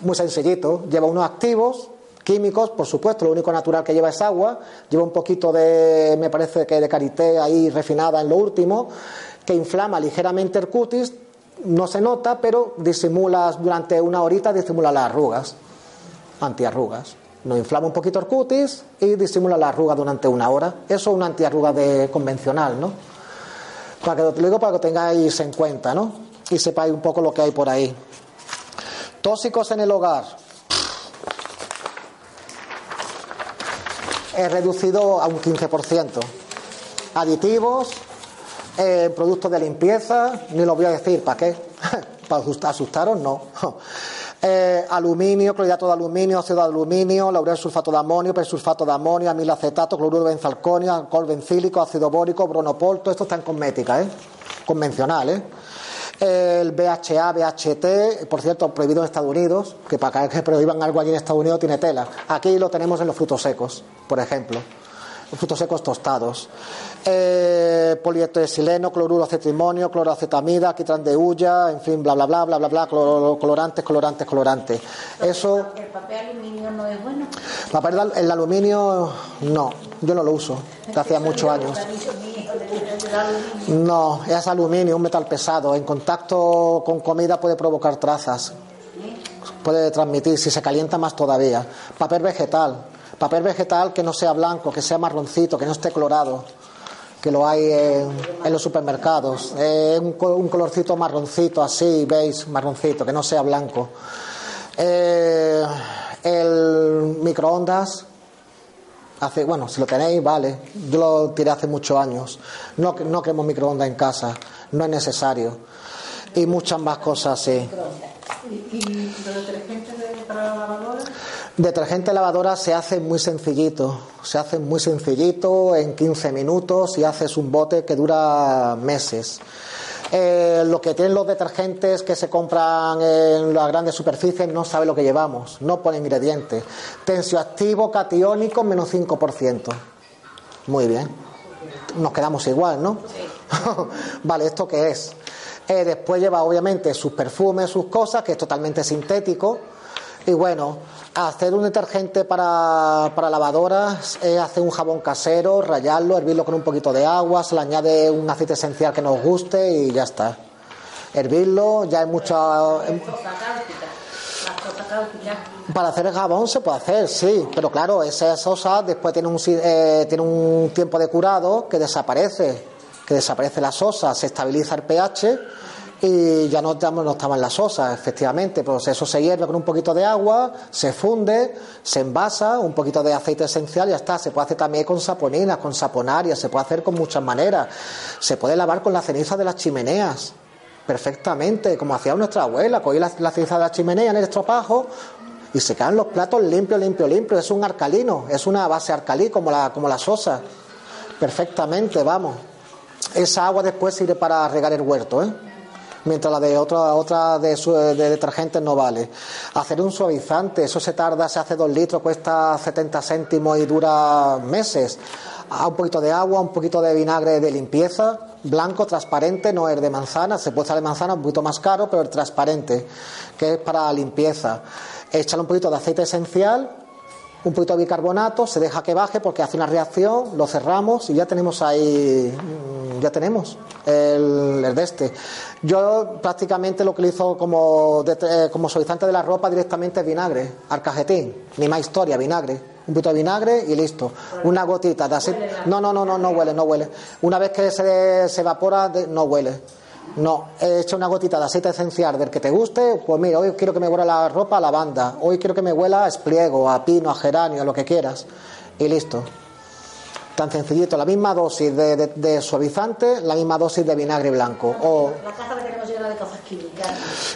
Muy sencillito. Lleva unos activos químicos, por supuesto, lo único natural que lleva es agua, lleva un poquito de, me parece que de karité ahí refinada en lo último, que inflama ligeramente el cutis, no se nota, pero disimula durante una horita, disimula las arrugas, antiarrugas. Nos inflama un poquito el cutis y disimula la arruga durante una hora. Eso es una antiarruga de convencional, ¿no? Para que lo digo para que lo tengáis en cuenta, ¿no? Y sepáis un poco lo que hay por ahí. Tóxicos en el hogar. he reducido a un 15%. Aditivos, eh, productos de limpieza, ni lo voy a decir, ¿para qué? ¿Para asustaros? No. Eh, aluminio, clorhidrato de aluminio, ácido de aluminio, laurel sulfato de amonio, persulfato de amonio, amilacetato, cloruro de benzalconio, alcohol bencílico, ácido bórico, bronopol, todo esto está en cosmética, ¿eh? convencional. ¿eh? el BHA, BHT, por cierto, prohibido en Estados Unidos, que para que prohíban algo allí en Estados Unidos tiene tela. Aquí lo tenemos en los frutos secos, por ejemplo, frutos secos tostados. Eh, sileno, cloruro acetrimonio, cloroacetamida, quitran de hulla, en fin, bla, bla, bla, bla, bla, bla, colorantes, colorantes, colorantes. Eso. ¿El papel aluminio no es bueno? el aluminio, no, yo no lo uso, desde hace muchos años. No, es aluminio, un metal pesado. En contacto con comida puede provocar trazas. Puede transmitir, si se calienta más todavía. Papel vegetal. Papel vegetal que no sea blanco, que sea marroncito, que no esté clorado. Que lo hay en, los supermercados. un, un, colorcito marroncito, así, veis, marroncito, que no sea blanco. Eh, el microondas Hace, bueno, si lo tenéis, vale. Yo lo tiré hace muchos años. No, no queremos microondas en casa, no es necesario. Y muchas más cosas, sí. ¿Y, detergente para la lavadora? Detergente lavadora se hace muy sencillito. Se hace muy sencillito, en 15 minutos, y haces un bote que dura meses. Eh, lo que tienen los detergentes que se compran en las grandes superficies no sabe lo que llevamos, no pone ingredientes. Tensioactivo catiónico menos 5%. Muy bien. Nos quedamos igual, ¿no? vale, ¿esto qué es? Eh, después lleva obviamente sus perfumes, sus cosas, que es totalmente sintético. Y bueno, Hacer un detergente para, para lavadoras es hacer un jabón casero, rayarlo, hervirlo con un poquito de agua, se le añade un aceite esencial que nos guste y ya está. Hervirlo, ya hay mucha. Para hacer el jabón se puede hacer, sí, pero claro, esa sosa después tiene un, eh, tiene un tiempo de curado que desaparece, que desaparece la sosa, se estabiliza el pH y ya no, no estaba en la sosa, efectivamente, pues eso se hierve con un poquito de agua, se funde, se envasa, un poquito de aceite esencial y ya está. Se puede hacer también con saponinas, con saponarias, se puede hacer con muchas maneras. Se puede lavar con la ceniza de las chimeneas, perfectamente, como hacía nuestra abuela, cogía la, ceniza de la chimenea en el estropajo y se quedan los platos limpios, limpios, limpios. Es un alcalino, es una base alcalí como la, como la sosa. Perfectamente, vamos. Esa agua después sirve para regar el huerto, ¿eh? Mientras la de otra, otra de, de detergentes no vale. Hacer un suavizante, eso se tarda, se hace dos litros, cuesta 70 céntimos y dura meses. A un poquito de agua, un poquito de vinagre de limpieza, blanco, transparente, no es de manzana, se puede usar de manzana un poquito más caro, pero el transparente, que es para limpieza. Échale un poquito de aceite esencial, un poquito de bicarbonato, se deja que baje porque hace una reacción, lo cerramos y ya tenemos ahí, mm, ya tenemos el, el de este. Yo prácticamente lo utilizo como, eh, como suavizante de la ropa directamente es vinagre, arcajetín, ni más historia, vinagre. un poquito de vinagre y listo. Una gotita de así. No, no, no, no, no huele, no huele. Una vez que se, se evapora, no huele. No, he hecho una gotita de aceite esencial del que te guste, pues mira, hoy quiero que me huela la ropa a lavanda, hoy quiero que me huela a espliego, a pino, a geranio, a lo que quieras. Y listo. Tan sencillito, la misma dosis de, de- de suavizante, la misma dosis de vinagre blanco. O, La caja la tenemos llena de cosas químicas.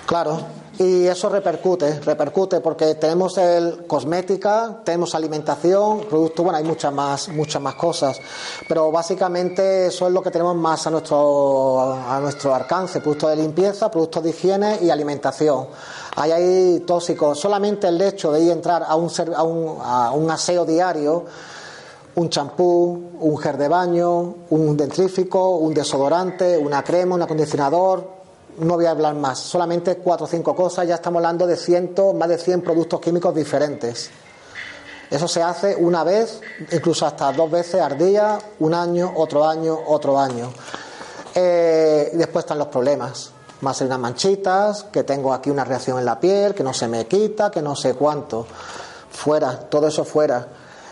Claro, y eso repercute, repercute porque tenemos el cosmética, tenemos alimentación, producto, bueno, hay muchas más, muchas más cosas, pero básicamente eso es lo que tenemos más a nuestro a nuestro alcance, productos de limpieza, productos de higiene y alimentación. Ahí hay tóxicos, solamente el hecho de ir a entrar a un, a un, a un aseo diario un champú, un gel de baño, un dentrífico, un desodorante, una crema, un acondicionador. No voy a hablar más, solamente cuatro o cinco cosas, ya estamos hablando de cientos, más de 100 productos químicos diferentes. Eso se hace una vez, incluso hasta dos veces al día, un año, otro año, otro año. Eh, después están los problemas. Más unas manchitas, que tengo aquí una reacción en la piel, que no se me quita, que no sé cuánto. Fuera, todo eso fuera.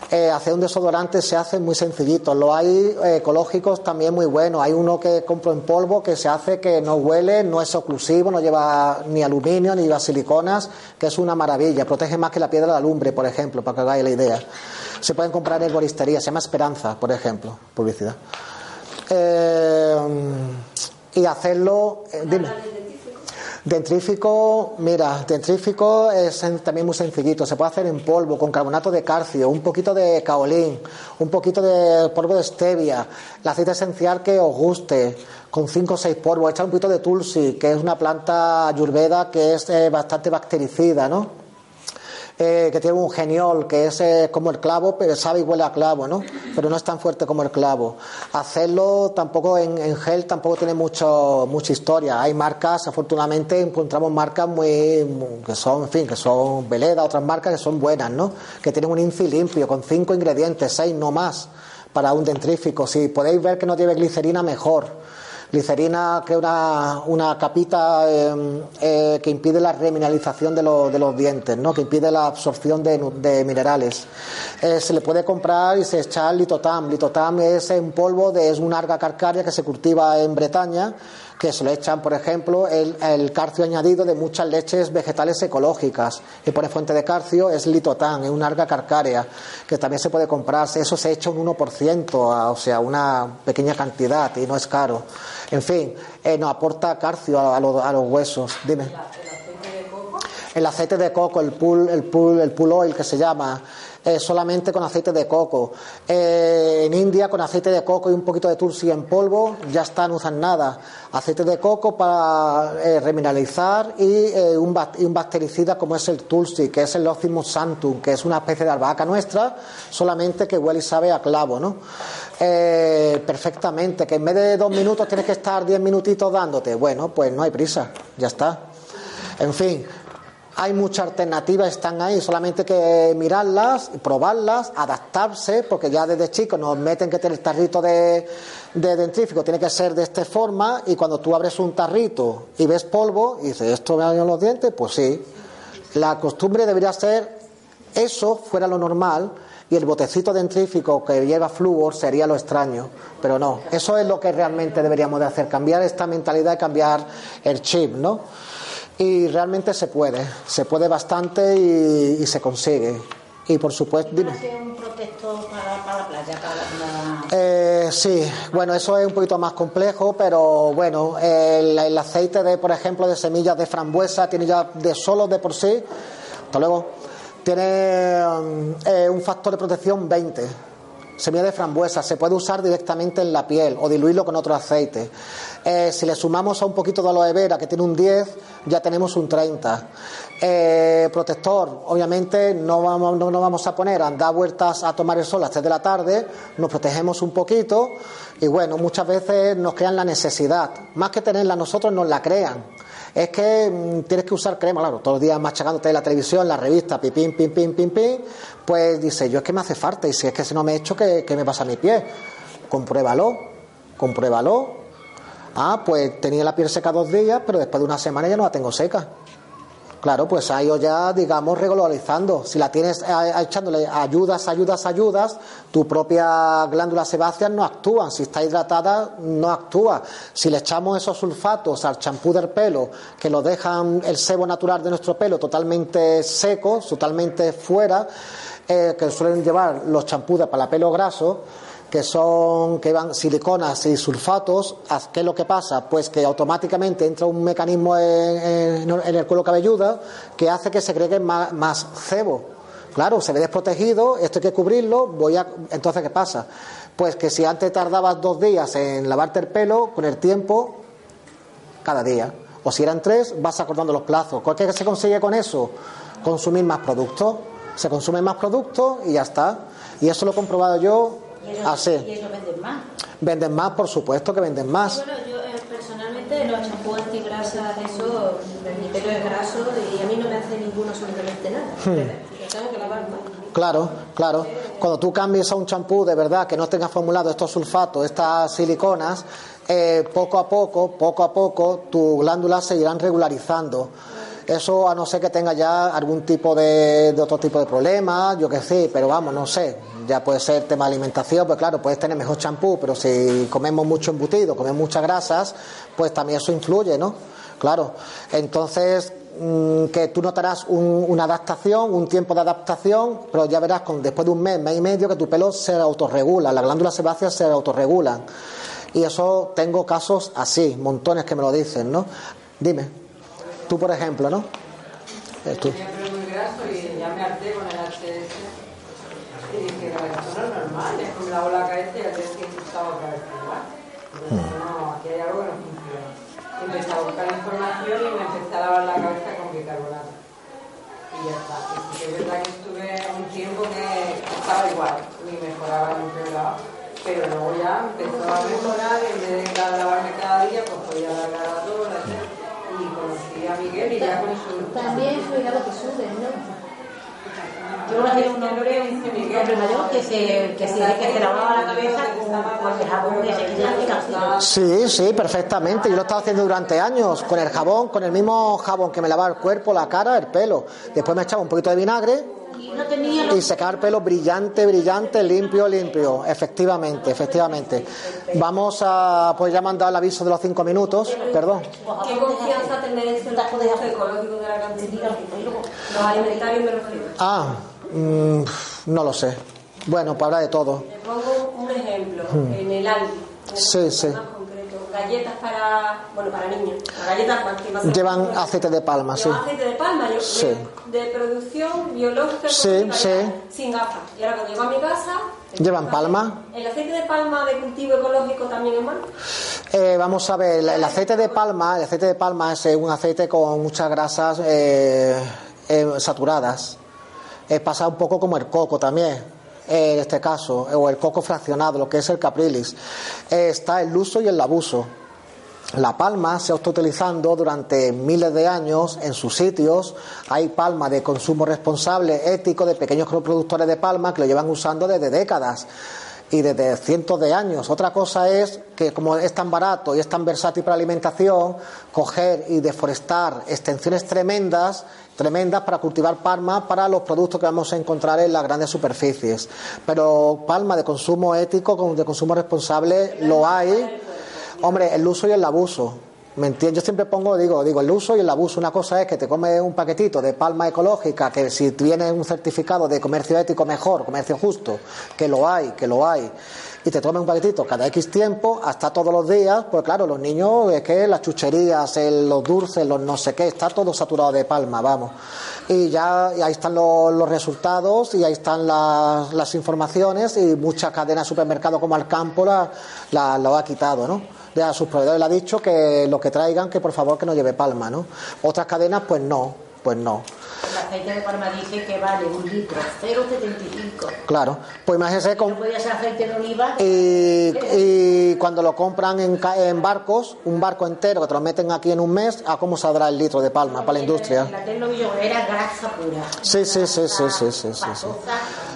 Eh, hacer un desodorante se hace muy sencillito. Lo hay eh, ecológicos también muy buenos. Hay uno que compro en polvo que se hace que no huele, no es oclusivo, no lleva ni aluminio ni lleva siliconas, que es una maravilla. Protege más que la piedra de la lumbre, por ejemplo, para que hagáis la idea. Se pueden comprar en boristería, se llama Esperanza, por ejemplo, publicidad. Eh, y hacerlo, eh, dime. Dentrífico, mira, dentrífico es también muy sencillito, se puede hacer en polvo, con carbonato de calcio, un poquito de caolín, un poquito de polvo de stevia, el aceite esencial que os guste, con 5 o 6 polvos, echar un poquito de tulsi, que es una planta ayurveda que es eh, bastante bactericida, ¿no? Eh, que tiene un geniol que es eh, como el clavo, pero sabe y huele a clavo, ¿no? Pero no es tan fuerte como el clavo. Hacerlo tampoco en, gel tampoco tiene mucho, mucha historia. Hay marcas, afortunadamente encontramos marcas muy, que son, en fin, que son Veleda, otras marcas que son buenas, ¿no? Que tienen un infi limpio con cinco ingredientes, seis no más para un dentrífico. Si podéis ver que no lleve glicerina, mejor. Glicerina, que es una, una capita eh, eh, que impide la remineralización de, los- de los dientes, ¿no? que impide la absorción de, de minerales. Eh, se le puede comprar y se echa litotam. Litotam es un polvo, de, es una alga calcárea que se cultiva en Bretaña, que se le echan, por ejemplo, el, el calcio añadido de muchas leches vegetales ecológicas. Y pone fuente de calcio, es litotam, es una alga calcárea, que también se puede comprarse. Eso se echa un 1%, a- o sea, una pequeña cantidad y no es caro. En fin, eh, nos aporta calcio a, a los, a los huesos. Dime. El aceite de coco, el pool, el pool, el pool oil que se llama, eh, solamente con aceite de coco. Eh, en India con aceite de coco y un poquito de tulsi en polvo ya está, no usan nada. Aceite de coco para eh, remineralizar y, eh, un, un bactericida como es el tulsi, que es el Ophimus santum, que es una especie de albahaca nuestra, solamente que huele y sabe a clavo, ¿no? Perfectamente, que en vez de dos minutos tienes que estar diez minutitos dándote. Bueno, pues no hay prisa, ya está. En fin, hay muchas alternativas, están ahí, solamente hay que mirarlas, probarlas, adaptarse, porque ya desde chicos nos meten que el tarrito de, de dentrífico tiene que ser de esta forma, y cuando tú abres un tarrito y ves polvo, y dices, ¿esto me daño los dientes? Pues sí. La costumbre debería ser eso fuera lo normal y el botecito dentrífico que lleva flúor sería lo extraño, pero no, eso es lo que realmente deberíamos de hacer, cambiar esta mentalidad y cambiar el chip, ¿no? Y realmente se puede, se puede bastante y, y se consigue. Y por supuesto, dime. Un protector para, para la playa, para la... Eh, sí, bueno, eso es un poquito más complejo, pero bueno, el, el aceite de, por ejemplo, de semillas de frambuesa tiene ya de solo de por sí, hasta luego, tiene um, eh, un factor de protección 20. Semilla de frambuesa se puede usar directamente en la piel o diluirlo con otro aceite. Eh, si le sumamos a un poquito de aloe vera que tiene un 10, ya tenemos un 30. Eh, protector, obviamente no vamos, no nos vamos a poner a dar vueltas a tomar el sol a las 3 de la tarde, nos protegemos un poquito y bueno, muchas veces nos crean la necesidad. Más que tenerla nosotros, nos la crean. Es que mm, tienes que usar crema, claro, todos los días machacándote la televisión, la revista, pipín, pim, pim, pim, pim, pues dice, yo es que me hace falta y si es que si no me he hecho, ¿qué, qué me pasa a mi pie? Compruébalo, compruébalo. Ah, pues tenía la piel seca dos días, pero después de una semana ya no la tengo seca. Claro, pues ha ido ya, digamos, regularizando. Si la tienes eh, echándole ayudas, ayudas, ayudas, tu propia glándula sebácea no actúa. Si está hidratada, no actúa. Si le echamos esos sulfatos al champú del pelo, que lo dejan el sebo natural de nuestro pelo totalmente seco, totalmente fuera, eh, que suelen llevar los champús para pelo graso, que son que van siliconas y sulfatos, ¿qué es lo que pasa? Pues que automáticamente entra un mecanismo en, el cuero cabelludo que hace que se agregue más, más, cebo. Claro, se ve desprotegido, esto hay que cubrirlo, voy a entonces ¿qué pasa? Pues que si antes tardabas dos días en lavarte el pelo, con el tiempo, cada día. O si eran tres, vas acordando los plazos. ¿Qué se consigue con eso? Consumir más productos. Se consumen más productos y ya está. Y eso lo he comprobado yo Así. ¿Y ellos venden más? Venden más, por supuesto que venden más. bueno, yo eh, personalmente los champús antigrasas, eso, mi pelo es graso y a mí no me hace ninguno absolutamente nada. Hmm. tengo que lavar más. Claro, claro. Cuando tú cambies a un champú de verdad que no tenga formulado estos sulfatos, estas siliconas, eh, poco a poco, poco a poco, tus glándulas se irán regularizando. Eso a no ser que tenga ya algún tipo de, de otro tipo de problema, yo que sé, pero vamos, no sé ya puede ser tema de alimentación, pues claro, puedes tener mejor champú, pero si comemos mucho embutido, comemos muchas grasas, pues también eso influye, ¿no? Claro. Entonces, mm, que tú notarás una adaptación, un tiempo de adaptación, pero ya verás con, después de un mes, mes y medio, que tu pelo se autorregula, las glándulas sebáceas se autorregulan. Y eso tengo casos así, montones que me lo dicen, ¿no? Dime, tú por ejemplo, ¿no? Tú. y ya me harté con el y dije, no, esto no es normal, es como la ola cabeza y al día siguiente estaba otra vez igual. Hmm. no, aquí hay algo que no funciona. empecé a buscar información y me empecé a lavar la cabeza con bicarbonato. Y ya está. Y es verdad que estuve un tiempo que estaba igual, ni mejoraba ni empeoraba. Pero luego ya empezó a mejorar y en vez de lavarme cada día, pues podía lavar a todos. Y conocí a Miguel y ya con eso. También soy algo que sube, ¿no? Yo había un hombre, un hombre mayor que se, que se, que se lavaba la cabeza con, el jabón de Sí, sí, perfectamente. Yo lo estaba haciendo durante años con el jabón, con el mismo jabón que me lavaba el cuerpo, la cara, el pelo. Después me echaba un poquito de vinagre y secar el pelo brillante, brillante, limpio, limpio. Efectivamente, efectivamente. Vamos a, pues ya dado el aviso de los cinco minutos, perdón. ¿Qué confianza tenéis en el ecológico de la cantina? Los alimentarios me refiero. Ah. Mm, no lo sé. Bueno, pues habla de todo. Le pongo un ejemplo. Hmm. En el Aldi. Sí, sí. Galletas para, bueno, para niños. Galletas Llevan aceite de palma, sí. aceite de palma, yo, sí. de, producción biológica sí, sí. sin gafas. Y ahora cuando llego a mi casa... ¿Llevan palma? ¿El aceite de palma de cultivo ecológico también es malo? Eh, vamos a ver, el, aceite de palma, el aceite de palma es un aceite con muchas grasas eh, eh, saturadas eh, pasa un poco como el coco también, en este caso, o el coco fraccionado, lo que es el caprilis. Eh, está el uso y el abuso. La palma se está utilizando durante miles de años en sus sitios. Hay palma de consumo responsable, ético, de pequeños productores de palma que lo llevan usando desde décadas y desde cientos de años. Otra cosa es que como es tan barato y es tan versátil para la alimentación, coger y deforestar extensiones tremendas tremendas para cultivar palma para los productos que vamos a encontrar en las grandes superficies. Pero palma de consumo ético, de consumo responsable, lo hay. Hombre, el uso y el abuso. ¿Me entiendes? Yo siempre pongo, digo, digo, el uso y el abuso. Una cosa es que te comes un paquetito de palma ecológica, que si tiene un certificado de comercio ético mejor, comercio justo, que lo hay, que lo hay y te tomes un paquetito cada X tiempo, hasta todos los días, pues claro, los niños, es que las chucherías, los dulces, los no sé qué, está todo saturado de palma, vamos. Y ya ahí están los, resultados y ahí están las, las, informaciones y muchas cadenas de supermercados como Alcampo la, la, lo ha quitado, ¿no? A sus proveedores le ha dicho que lo que traigan, que por favor que no lleve palma, ¿no? Otras cadenas, pues no, pues no. El aceite de palma dice que vale un litro 0,75. Claro, pues imagínese con... No podía ser aceite de oliva. Y, cuando lo compran en, en, barcos, un barco entero que te lo meten aquí en un mes, ¿a cómo saldrá el litro de palma para la industria? La era grasa pura. Sí, sí, sí, sí, sí, sí, sí,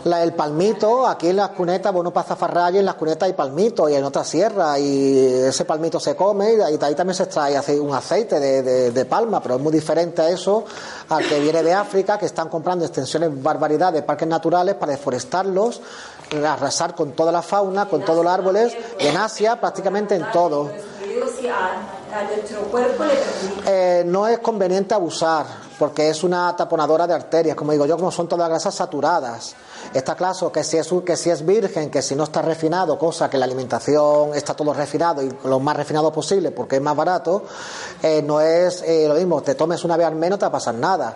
La, el palmito, aquí en las cunetas, bueno, para zafarraya, en las cunetas hay palmito y en otras sierras, y ese palmito se come y de ahí, también se extrae un aceite de, de- de palma, pero es muy diferente a eso, al que viene de África, que están comprando extensiones barbaridad de parques naturales para deforestarlos, arrasar con toda la fauna, con todos los árboles, en Asia prácticamente en todo. Eh, no es conveniente abusar, porque es una taponadora de arterias, como digo yo, como son todas grasas saturadas. Está claro que si, es, que si es virgen, que si no está refinado, cosa que la alimentación está todo refinado y lo más refinado posible porque es más barato, eh, no es eh, lo mismo, te tomes una vez al menos no te va a pasar nada.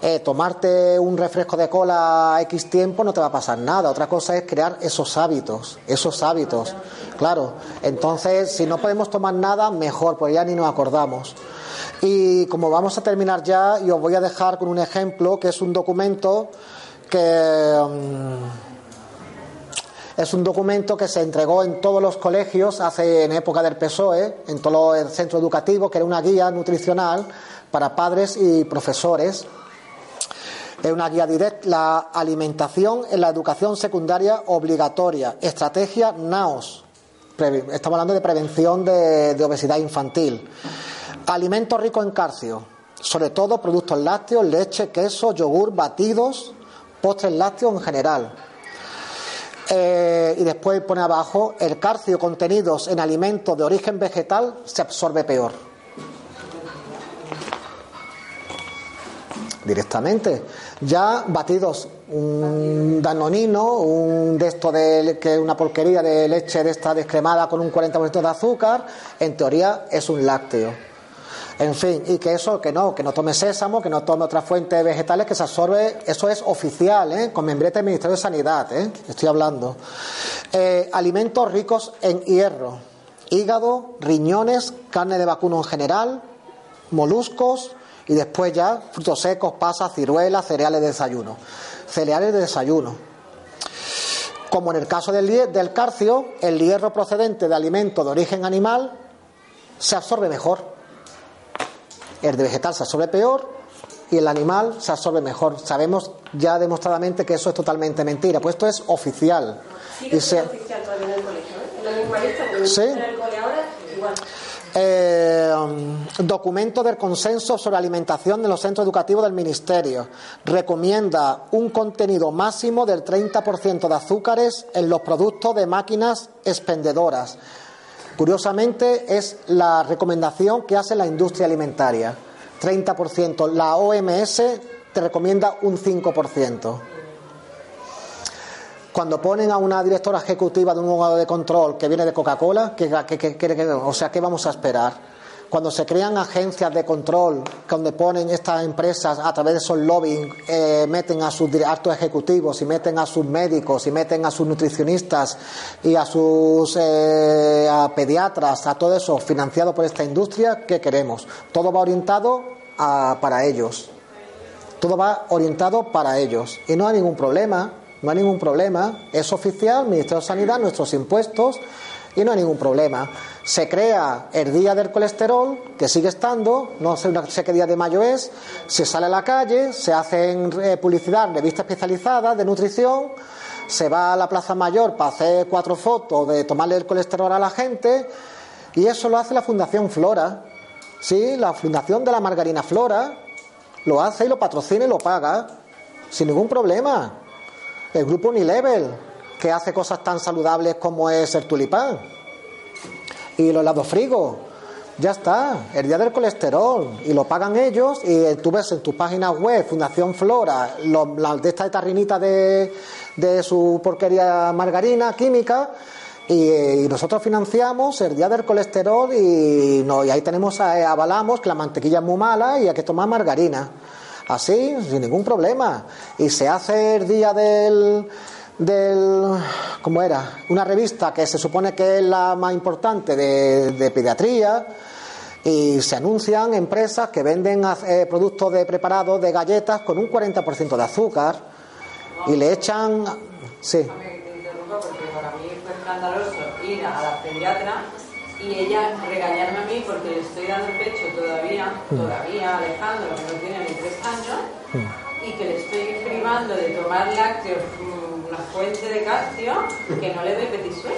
Eh, tomarte un refresco de cola X tiempo no te va a pasar nada. Otra cosa es crear esos hábitos, esos hábitos. Claro, entonces si no podemos tomar nada, mejor, pues ya ni nos acordamos. Y como vamos a terminar ya, y os voy a dejar con un ejemplo que es un documento que mm, es un documento que se entregó en todos los colegios hace en época del PSOE, en todos los centros educativos, que era una guía nutricional para padres y profesores. Es una guía directa, la alimentación en la educación secundaria obligatoria, estrategia NAOS. Estamos hablando de prevención de obesidad infantil. Alimentos ricos en calcio, sobre todo productos lácteos, leche, queso, yogur, batidos, postres lácteos en general. Eh, y después pone abajo, el calcio contenidos en alimentos de origen vegetal se absorbe peor. Directamente. Ya batidos, un danonino, un de esto de que una porquería de leche de esta descremada con un 40% de azúcar, en teoría es un lácteo. En fin, y que eso, que no, que no tome sésamo, que no tome otras fuentes vegetales, que se absorbe, eso es oficial, ¿eh? con membrete del Ministerio de Sanidad, ¿eh? estoy hablando. Eh, alimentos ricos en hierro, hígado, riñones, carne de vacuno en general, moluscos y después ya frutos secos, pasas, ciruelas, cereales de desayuno. Cereales de desayuno. Como en el caso del, del calcio, el hierro procedente de alimentos de origen animal se absorbe mejor. El de vegetal se absorbe peor y el animal se absorbe mejor. Sabemos ya demostradamente que eso es totalmente mentira, pues esto es oficial. Sigue Y se- siendo oficial todavía en el colegio, ¿eh? Sí. en el cole ahora igual. Eh, documento del consenso sobre alimentación de los centros educativos del Ministerio. Recomienda un contenido máximo del 30% de azúcares en los productos de máquinas expendedoras. Curiosamente, es la recomendación que hace la industria alimentaria. 30%. La OMS te recomienda un 5%. Cuando ponen a una directora ejecutiva de un órgano de control que viene de Coca-Cola, ¿qué, qué- qué- qué- qué- o sea, ¿qué vamos a esperar? Cuando se crean agencias de control, donde ponen estas empresas a través de esos lobbying, eh, meten a sus altos ejecutivos y meten a sus médicos y meten a sus nutricionistas y a sus eh, pediatras, a todo eso financiado por esta industria, ¿qué queremos? Todo va orientado a- para ellos. Todo va orientado para ellos. Y no hay ningún problema, no hay ningún problema. Es oficial, Ministerio de Sanidad, nuestros impuestos, y no hay ningún problema. Se crea el día del colesterol, que sigue estando, no sé, sé qué día de mayo es, se sale a la calle, se hacen eh, publicidad, en revistas especializadas de nutrición, se va a la Plaza Mayor para hacer cuatro fotos de tomarle el colesterol a la gente, y eso lo hace la Fundación Flora. Sí, la Fundación de la Margarina Flora, lo hace y lo patrocina y lo paga sin ningún problema. El grupo Unilevel, que hace cosas tan saludables como es el tulipán. Y los helados frigo. Ya está, el día del colesterol. Y lo pagan ellos. Y tú ves en tu página web, Fundación Flora, lo- la de esta tarrinita de, de su porquería margarina química. Y, eh, y nosotros financiamos el día del colesterol y, no, y ahí tenemos, eh, avalamos que la mantequilla es muy mala y hay que tomar margarina. Así, sin ningún problema. Y se hace el día del, del ¿cómo era? Una revista que se supone que es la más importante de, de pediatría y se anuncian empresas que venden eh, productos de preparados de galletas con un 40% de azúcar y le echan sí. Porque para mí fue escandaloso ir a la pediatra y ella regañarme a mí porque le estoy dando el pecho todavía, todavía a Alejandro, que no tiene ni tres años, y que le estoy privando de tomar lácteos una fuente de calcio que no le dé petisue.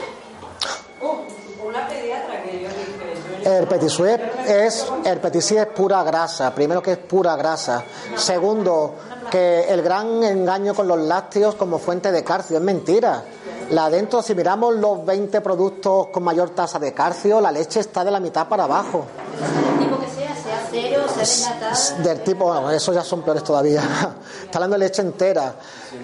Uh, una pediatra que yo dije. El petisue es, el es pura grasa. Primero que es pura grasa. Segundo, que el gran engaño con los lácteos como fuente de calcio es mentira. La adentro, si miramos los 20 productos con mayor tasa de calcio, la leche está de la mitad para abajo. tipo que sea, sea cero, sea. Del tipo, bueno, esos ya son peores todavía. Está hablando de leche entera.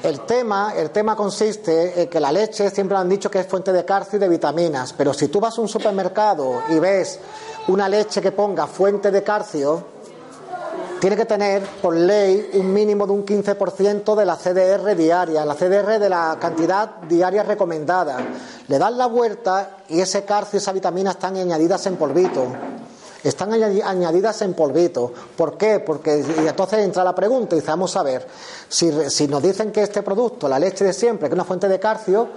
El tema, el tema consiste en que la leche siempre han dicho que es fuente de calcio y de vitaminas, pero si tú vas a un supermercado y ves una leche que ponga fuente de calcio, tiene que tener por ley un mínimo de un 15% de la CDR diaria, la CDR de la cantidad diaria recomendada. Le das la vuelta y ese calcio y esa vitamina están añadidas en polvito. Están añadi- añadidas en polvito. ¿Por qué? Porque y entonces entra la pregunta y dice, vamos a ver, si, si nos dicen que este producto, la leche de siempre, que es una fuente de calcio,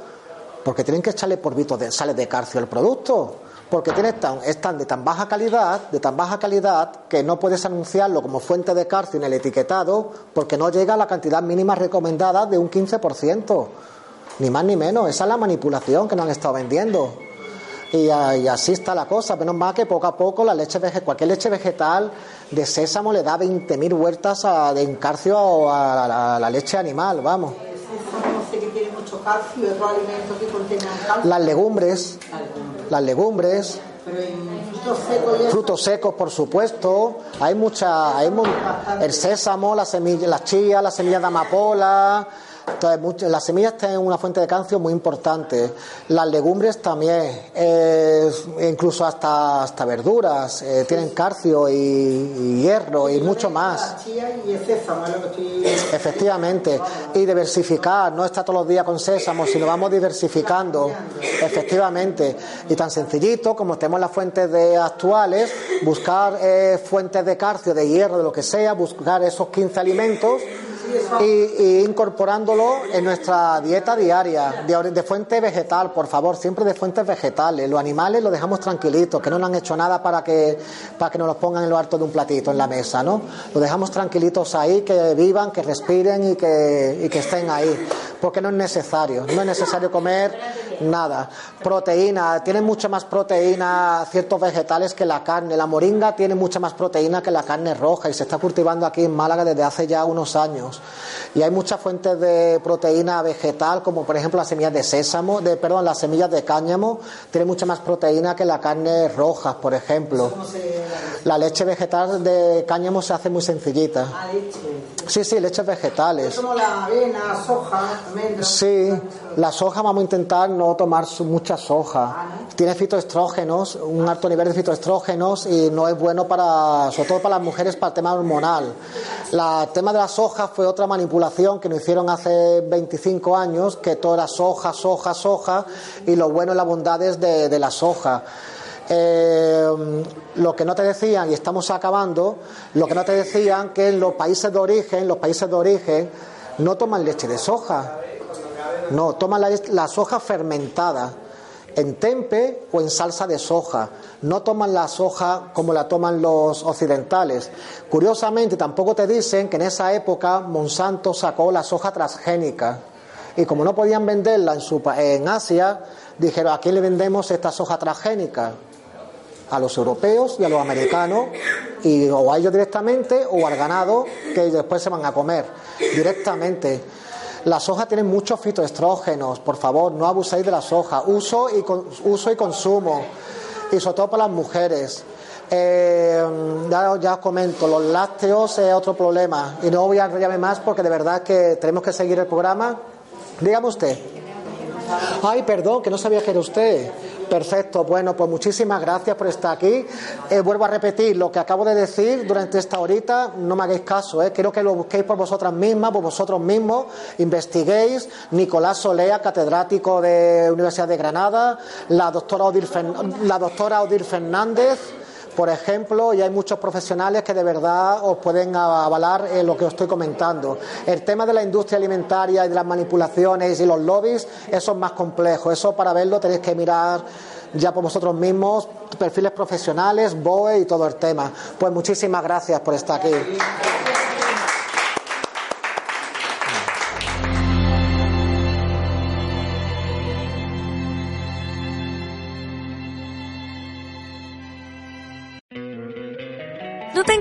porque tienen que echarle polvito de sales de calcio al producto. Porque tiene tan, están de tan baja calidad, de tan baja calidad, que no puedes anunciarlo como fuente de calcio en el etiquetado, porque no llega a la cantidad mínima recomendada de un 15%. Ni más ni menos. Esa es la manipulación que nos han estado vendiendo. Y, a- y así está la cosa. Menos mal que poco a poco la leche cualquier leche vegetal de sésamo le da 20.000 vueltas a, de en calcio a la- a la leche animal, vamos. No sé que tiene mucho calcio y otros alimentos que contienen calcio. Las legumbres, las legumbres, frutos secos frutos por supuesto. Hay mucha, hay el sésamo, la semilla, la chía, la semilla de amapola. Entonces, mucho- las semillas tienen una fuente de calcio muy importante. Las legumbres también, eh, incluso hasta, hasta verduras, eh, tienen calcio y, y hierro y mucho más. Efectivamente, y diversificar, no estar todos los días con sésamo, sino vamos diversificando, efectivamente, y tan sencillito como tenemos las fuentes de actuales, buscar eh, fuentes de calcio, de hierro, de lo que sea, buscar esos 15 alimentos y, incorporándolo en nuestra dieta diaria, de, de fuente vegetal, por favor, siempre de fuentes vegetales. Los animales los dejamos tranquilitos, que no nos han hecho nada para que, para que nos los pongan en lo alto de un platito en la mesa, ¿no? Los dejamos tranquilitos ahí, que vivan, que respiren y que, y que estén ahí, porque no es necesario, no es necesario comer nada. Proteína, tienen mucha más proteína ciertos vegetales que la carne. La moringa tiene mucha más proteína que la carne roja y se está cultivando aquí en Málaga desde hace ya unos años. Y hay muchas fuentes de proteína vegetal, como por ejemplo las semillas de sésamo, de, perdón, las semillas de cáñamo, tienen mucha más proteína que la carne roja, por ejemplo. La leche vegetal de cáñamo se hace muy sencillita. Ah. Sí, sí, leches vegetales. Como la avena, soja, almendras. Sí, la soja vamos a intentar no tomar su- mucha soja. Tiene fitoestrógenos, un alto nivel de fitoestrógenos y no es bueno para, sobre todo para las mujeres, para el tema hormonal. La- el tema de la soja fue otra manipulación que nos hicieron hace 25 años, que todo era soja, soja, soja, y lo bueno y las bondades de, de la soja. Eh, lo que no te decían, y estamos acabando, lo que no te decían que en los países de origen, los países de origen, no toman leche de soja. No, toman la, soja fermentada en tempe o en salsa de soja. No toman la soja como la toman los occidentales. Curiosamente, tampoco te dicen que en esa época Monsanto sacó la soja transgénica. Y como no podían venderla en, su, en Asia, dijeron, ¿a quién le vendemos esta soja transgénica? A los europeos y a los americanos, y, o a ellos directamente o al ganado que después se van a comer directamente. La soja tiene muchos fitoestrógenos, por favor, no abuséis de la soja, uso y, con- uso y consumo, y sobre todo para las mujeres. Eh, ya, ya os comento, los lácteos es otro problema, y no voy a enrollarme más porque de verdad que tenemos que seguir el programa. Dígame usted. Ay, perdón, que no sabía que era usted. Perfecto, bueno, pues muchísimas gracias por estar aquí. Eh, vuelvo a repetir lo que acabo de decir durante esta horita, no me hagáis caso, eh. quiero que lo busquéis por vosotras mismas, por vosotros mismos, investiguéis. Nicolás Solea, catedrático de Universidad de Granada, la doctora Odil, Fern- la doctora Odil Fernández por ejemplo, y hay muchos profesionales que de verdad os pueden avalar eh, lo que os estoy comentando. El tema de la industria alimentaria y de las manipulaciones y los lobbies, eso es más complejo. Eso para verlo tenéis que mirar ya por vosotros mismos, perfiles profesionales, BOE y todo el tema. Pues muchísimas gracias por estar aquí.